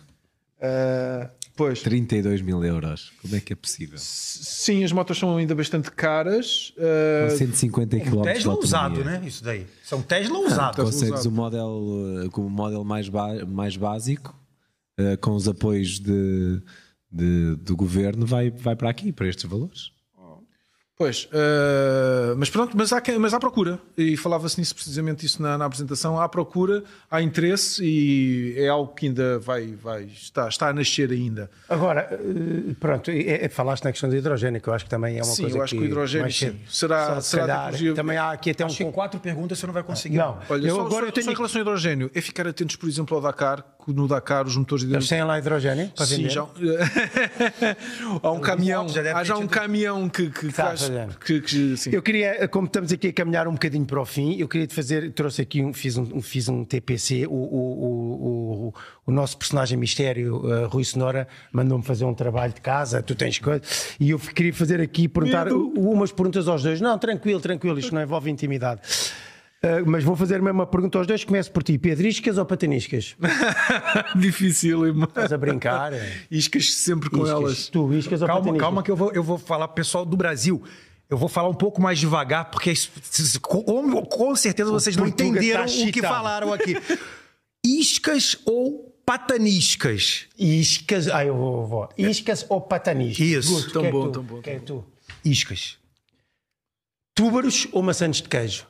Uh, pois. 32 mil euros. Como é que é possível? Sim, as motos são ainda bastante caras. Uh, 150 km. Um Tesla usado, né? Isso daí. São Tesla usado. Consegues o modelo, com o modelo mais, mais básico, uh, com os apoios de de, do governo vai, vai para aqui, para estes valores. Pois, uh, mas pronto, mas há, mas há procura, e falava-se nisso precisamente isso na, na, apresentação, há procura, há interesse e é algo que ainda vai, vai está, está a nascer ainda. Agora, uh, pronto, é, é, falaste na questão do hidrogênio, que eu acho que também é uma sim, coisa eu acho que, que o hidrogênio sim, será, será calhar, tecnologia... Também há aqui até um... Acho que quatro perguntas você não vai conseguir. Não, Olha, eu, só, agora só, eu tenho... só em relação ao hidrogênio, é ficar atentos, por exemplo, ao Dakar, no Dakar os motores de hidrogênio... Eles têm lá hidrogênio para Sim, já... há um caminhão, há já um caminhão que, que, faz, que, que eu queria, como estamos aqui a caminhar um bocadinho para o fim, eu queria te fazer, trouxe aqui um, fiz um, fiz um TPC, o, o, o, o nosso personagem mistério, uh, Rui Sonora, mandou-me fazer um trabalho de casa, tu tens coisa, e eu queria fazer aqui, perguntar Medo. umas perguntas aos dois. Não, tranquilo, tranquilo, isto não envolve intimidade. Uh, mas vou fazer mesmo uma pergunta aos dois. Começo por ti: Pedriscas ou pataniscas? Difícil, irmão. Estás a brincar? Iscas sempre com iscas. elas. Tu, iscas calma, ou pataniscas? Calma, que eu vou, eu vou falar pessoal do Brasil. Eu vou falar um pouco mais devagar, porque com, com certeza vocês não entenderam tá o que falaram aqui. Iscas ou pataniscas? Iscas. Ah, eu vou. vou. Iscas ou pataniscas? Isso. Guto, tão, bom, é tão bom, tão é tu? Iscas. Túbaros ou maçãs de queijo?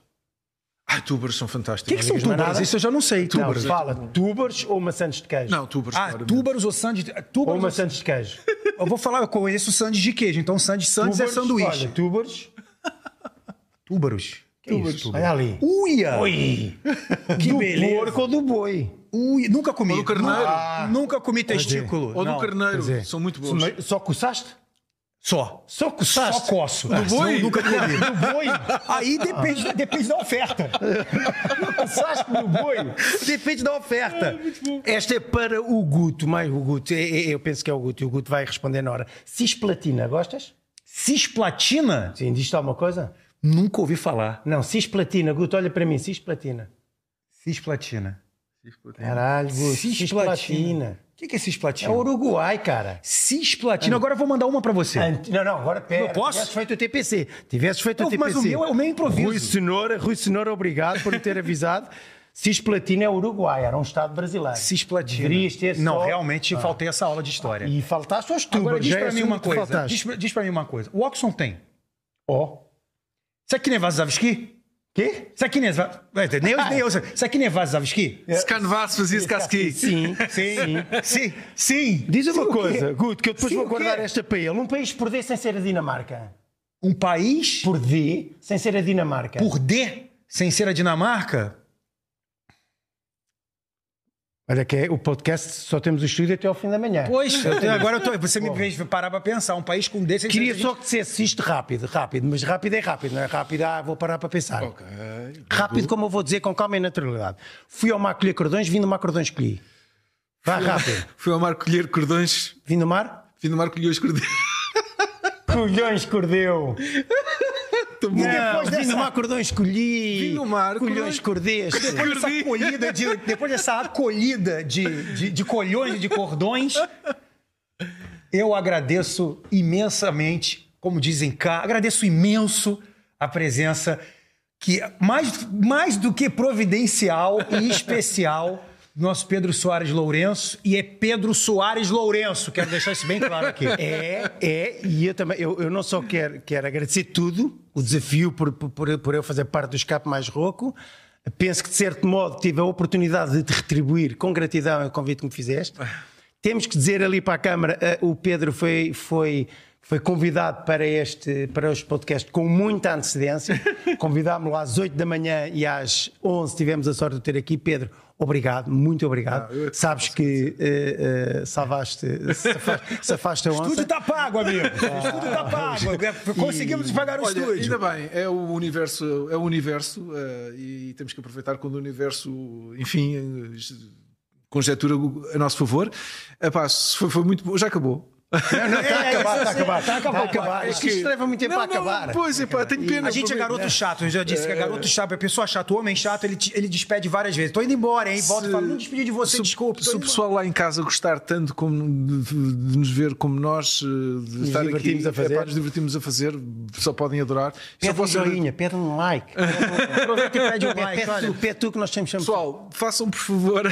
Ah, túbaros são fantásticos. O que, é que são túbaros? Isso eu já não sei. Não, fala, túbaros ou maçãs de queijo? Não, túbaros. Ah, túbaros ou sandes. Túbaros ou maçãs de queijo? eu vou falar, eu conheço sandes de queijo. Então, sandes, sandes é sanduíche. Olha, túbaros. Túbaros. Que túbaros. Isso, Olha ali. Uia! Ui! Que do beleza. porco ou do boi? Ui, nunca comi. Ou do carneiro. Ah, nunca comi testículo. Ou do carneiro. Dizer, São muito bons. Só coçaste? Só. Só coçaste? Só coço. Do boi? nunca comi. do boi? Aí depende, depende da oferta. coçaste no boi? Depende da oferta. Esta é para o Guto, mais o Guto. É, é, eu penso que é o Guto e o Guto vai responder na hora. Cisplatina, gostas? Cisplatina? Sim, diz-te alguma coisa? Nunca ouvi falar. Não, cisplatina, Guto, olha para mim, cisplatina. Cisplatina. Caralho, Guto, cisplatina. O que, que é cisplatina? É Uruguai, cara. Cisplatina. Agora eu vou mandar uma para você. Ant... Não, não, agora pera. Eu posso? Tivesse feito o TPC. Tivesse feito não, o TPC. Mas o meu é o meu improviso. Rui Cenoura, Rui Cenoura, obrigado por me ter avisado. Cisplatina é Uruguai, era um estado brasileiro. Cisplatina. Ter Não, só... realmente ah. faltei essa aula de história. E faltaste aos tubos. Agora diz para é mim uma coisa. Diz, diz para mim uma coisa. O Oxon tem. Ó. Oh. Você aqui nevas Zavski? Quê? Aqui nevas... Nem eu, nem eu. Aqui nevas Zavski? Scanvas fazia Skaski. Sim, sim, sim, sim. Diz uma coisa, Guto, que eu depois vou guardar esta para ele. Um país por D sem ser a Dinamarca. Um país? Por D sem ser a Dinamarca. Por D sem ser a Dinamarca? Olha que é, o podcast só temos o estúdio até ao fim da manhã. Pois, eu, agora eu tô, você me fez parar para pensar, um país com desse... Queria só que dissesse isto rápido, rápido, mas rápido é rápido, não é rápido, ah, vou parar para pensar. Okay. Rápido, como eu vou dizer, com calma e naturalidade. Fui ao mar colher cordões, vim do mar cordões colhi. Vá rápido. Fui ao mar colher cordões... Vim do mar? Vim do mar colher os cordões. Colhões cordeu. Muito bom. E depois dessa... Vim no mar cordões colhi. Vim no mar. Colhões cordês. Depois dessa acolhida de, depois dessa acolhida de, de, de colhões e de cordões, eu agradeço imensamente, como dizem cá, agradeço imenso a presença que mais, mais do que providencial e especial nosso Pedro Soares Lourenço e é Pedro Soares Lourenço. Quero deixar isso bem claro aqui. É, é, e eu também, eu, eu não só quero, quero agradecer tudo, o desafio por, por, por eu fazer parte do escape mais rouco. Penso que, de certo modo, tive a oportunidade de te retribuir com gratidão o convite que me fizeste. Temos que dizer ali para a Câmara, uh, o Pedro foi, foi foi convidado para este, para este podcast com muita antecedência. Convidámos-lo às 8 da manhã e às 11 tivemos a sorte de ter aqui. Pedro, obrigado, muito obrigado. Ah, é Sabes que eh, eh, salvaste, safaste, safaste a O onça. estúdio está pago, amigo. O estúdio está pago. Conseguimos pagar o Olha, estúdio. ainda bem, é o universo, é o universo eh, e temos que aproveitar quando o universo, enfim, conjetura a nosso favor. Epá, foi, foi muito bom, já acabou. Não, não, está a É, acabar, isso está a sim, acabar. está a acabar. Está a acabar. É Isto que- isto leva muito tempo Não, a não, acabar. Pois é, tenho pena. A gente é garoto chato, eu já disse que é garoto chato, é pessoa chata, o homem chato, ele, te- ele despede várias vezes. Tô indo embora, hein? Volta e fala, não despedi de você, se, desculpe. Se o pessoal lá em casa gostar tanto como de, de nos ver como nós eh, de estar aqui, divertimos a fazer. epá, nos divertimos a fazer, só podem adorar. Pede um posso- joinha, pede um like. Aproveita e pede um like, Pede tu, pede tu que nós temos sempre. Pessoal, façam por favor,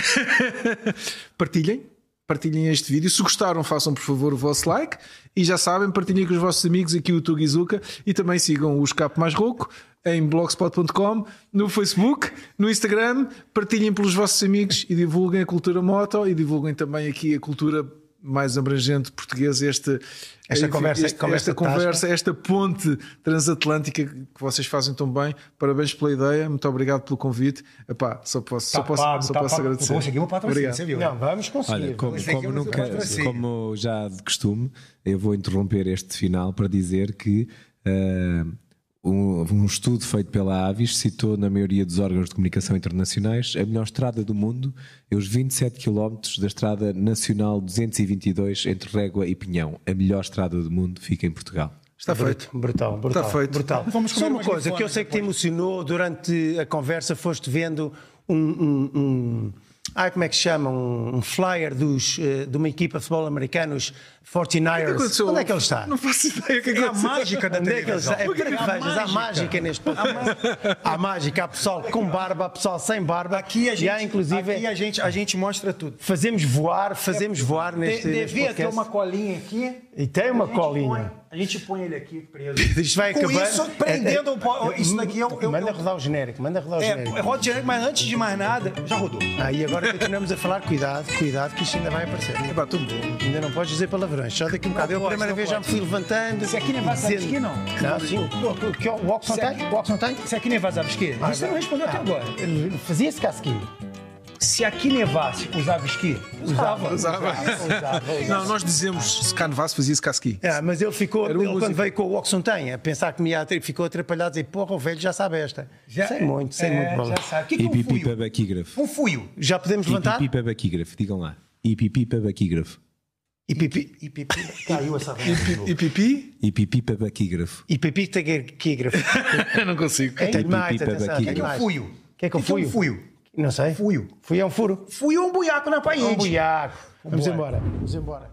partilhem. Partilhem este vídeo. Se gostaram, façam por favor o vosso like. E já sabem, partilhem com os vossos amigos aqui o Tugizuka. E também sigam o Escape Mais Rouco em blogspot.com, no Facebook, no Instagram. Partilhem pelos vossos amigos e divulguem a cultura moto e divulguem também aqui a cultura mais abrangente portuguesa. Este, Esta conversa- este- conversa esta conversa, esta ponte transatlântica que vocês fazem tão bem. Parabéns pela ideia. Muito obrigado pelo convite. Epá, só posso, só Tá posso, pago, só tá posso pago. agradecer. Conseguimos o patrocínio, Obrigado. você viu? Não, vamos conseguir. Olha, como, como é o nunca, como já de costume, eu vou interromper este final para dizer que eh, um, um estudo feito pela Avis citou na maioria dos órgãos de comunicação internacionais a melhor estrada do mundo é os 27 km da estrada nacional 222 entre Régua e Pinhão. A melhor estrada do mundo fica em Portugal. Está feito. Brutal, brutal. Está feito. Brutal. Vamos Só uma coisa que eu sei que te emocionou durante a conversa, foste vendo um. um, um ai, como é que se chama? Um, um flyer dos, eh, de uma equipa de futebol americano, os 49ers. aconteceu? Onde é que ele está? Não faço ideia o que É a mágica da Onde é que ele está? É para que A vejas, há mágica neste Há mágica, há pessoal com barba, há pessoal sem barba. Aqui a gente, e há inclusive. aqui a gente, a gente mostra tudo. Fazemos voar, fazemos voar De- neste, neste devia ter podcast. uma colinha aqui. E tem uma colinha. põe- a gente põe ele aqui preso. Isto vai Com acabando. isso, prendendo o po- isso daqui eu- eu- Manda eu- rodar o genérico, manda rodar o É, genérico. é Rod Janeiro, mas antes de mais nada, já rodou. Aí agora continuamos a falar, cuidado, cuidado, que isto ainda vai aparecer. Epá, tudo bom. Ainda não podes dizer palavrões, só daqui um bocado. Eu a primeira não vez já me fui levantando. Se aqui nem vai sair dizendo- aqui, não. Não, sim. O, o, que o Oxon tem? O Oxon tem? Se aqui nevava esqui, você não respondeu até agora. Ele Fazia esse casquinho. Se aqui nevasse, usava esqui? Usava. Usava. Não, nós dizemos se Canvas fazia esse casqui. É, mas ele ficou, um ele quando veio com o Oxon tem, a pensar que me ia ficou atrapalhado, dizer, porra, o velho já sabe esta. sei muito, sei é, muito. Já sabe. O que, que é um fuio? Um fuio. Já podemos levantar? pipi para baquígrafo, digam lá. E pipi para baquígrafo. E pipi. E pipi. Caiu essa E pipi? E pipi para baquígrafo. E pipi tem que não consigo. Pipi mais, atenção, daqui. tenho que é um mais. fuio? O que é que é um O é um fuio? fuio? Não sei. Fuio. Fuio é um furo. Fuio é um buiaco na parede. Um buiaco. Vamos embora. Vamos embora.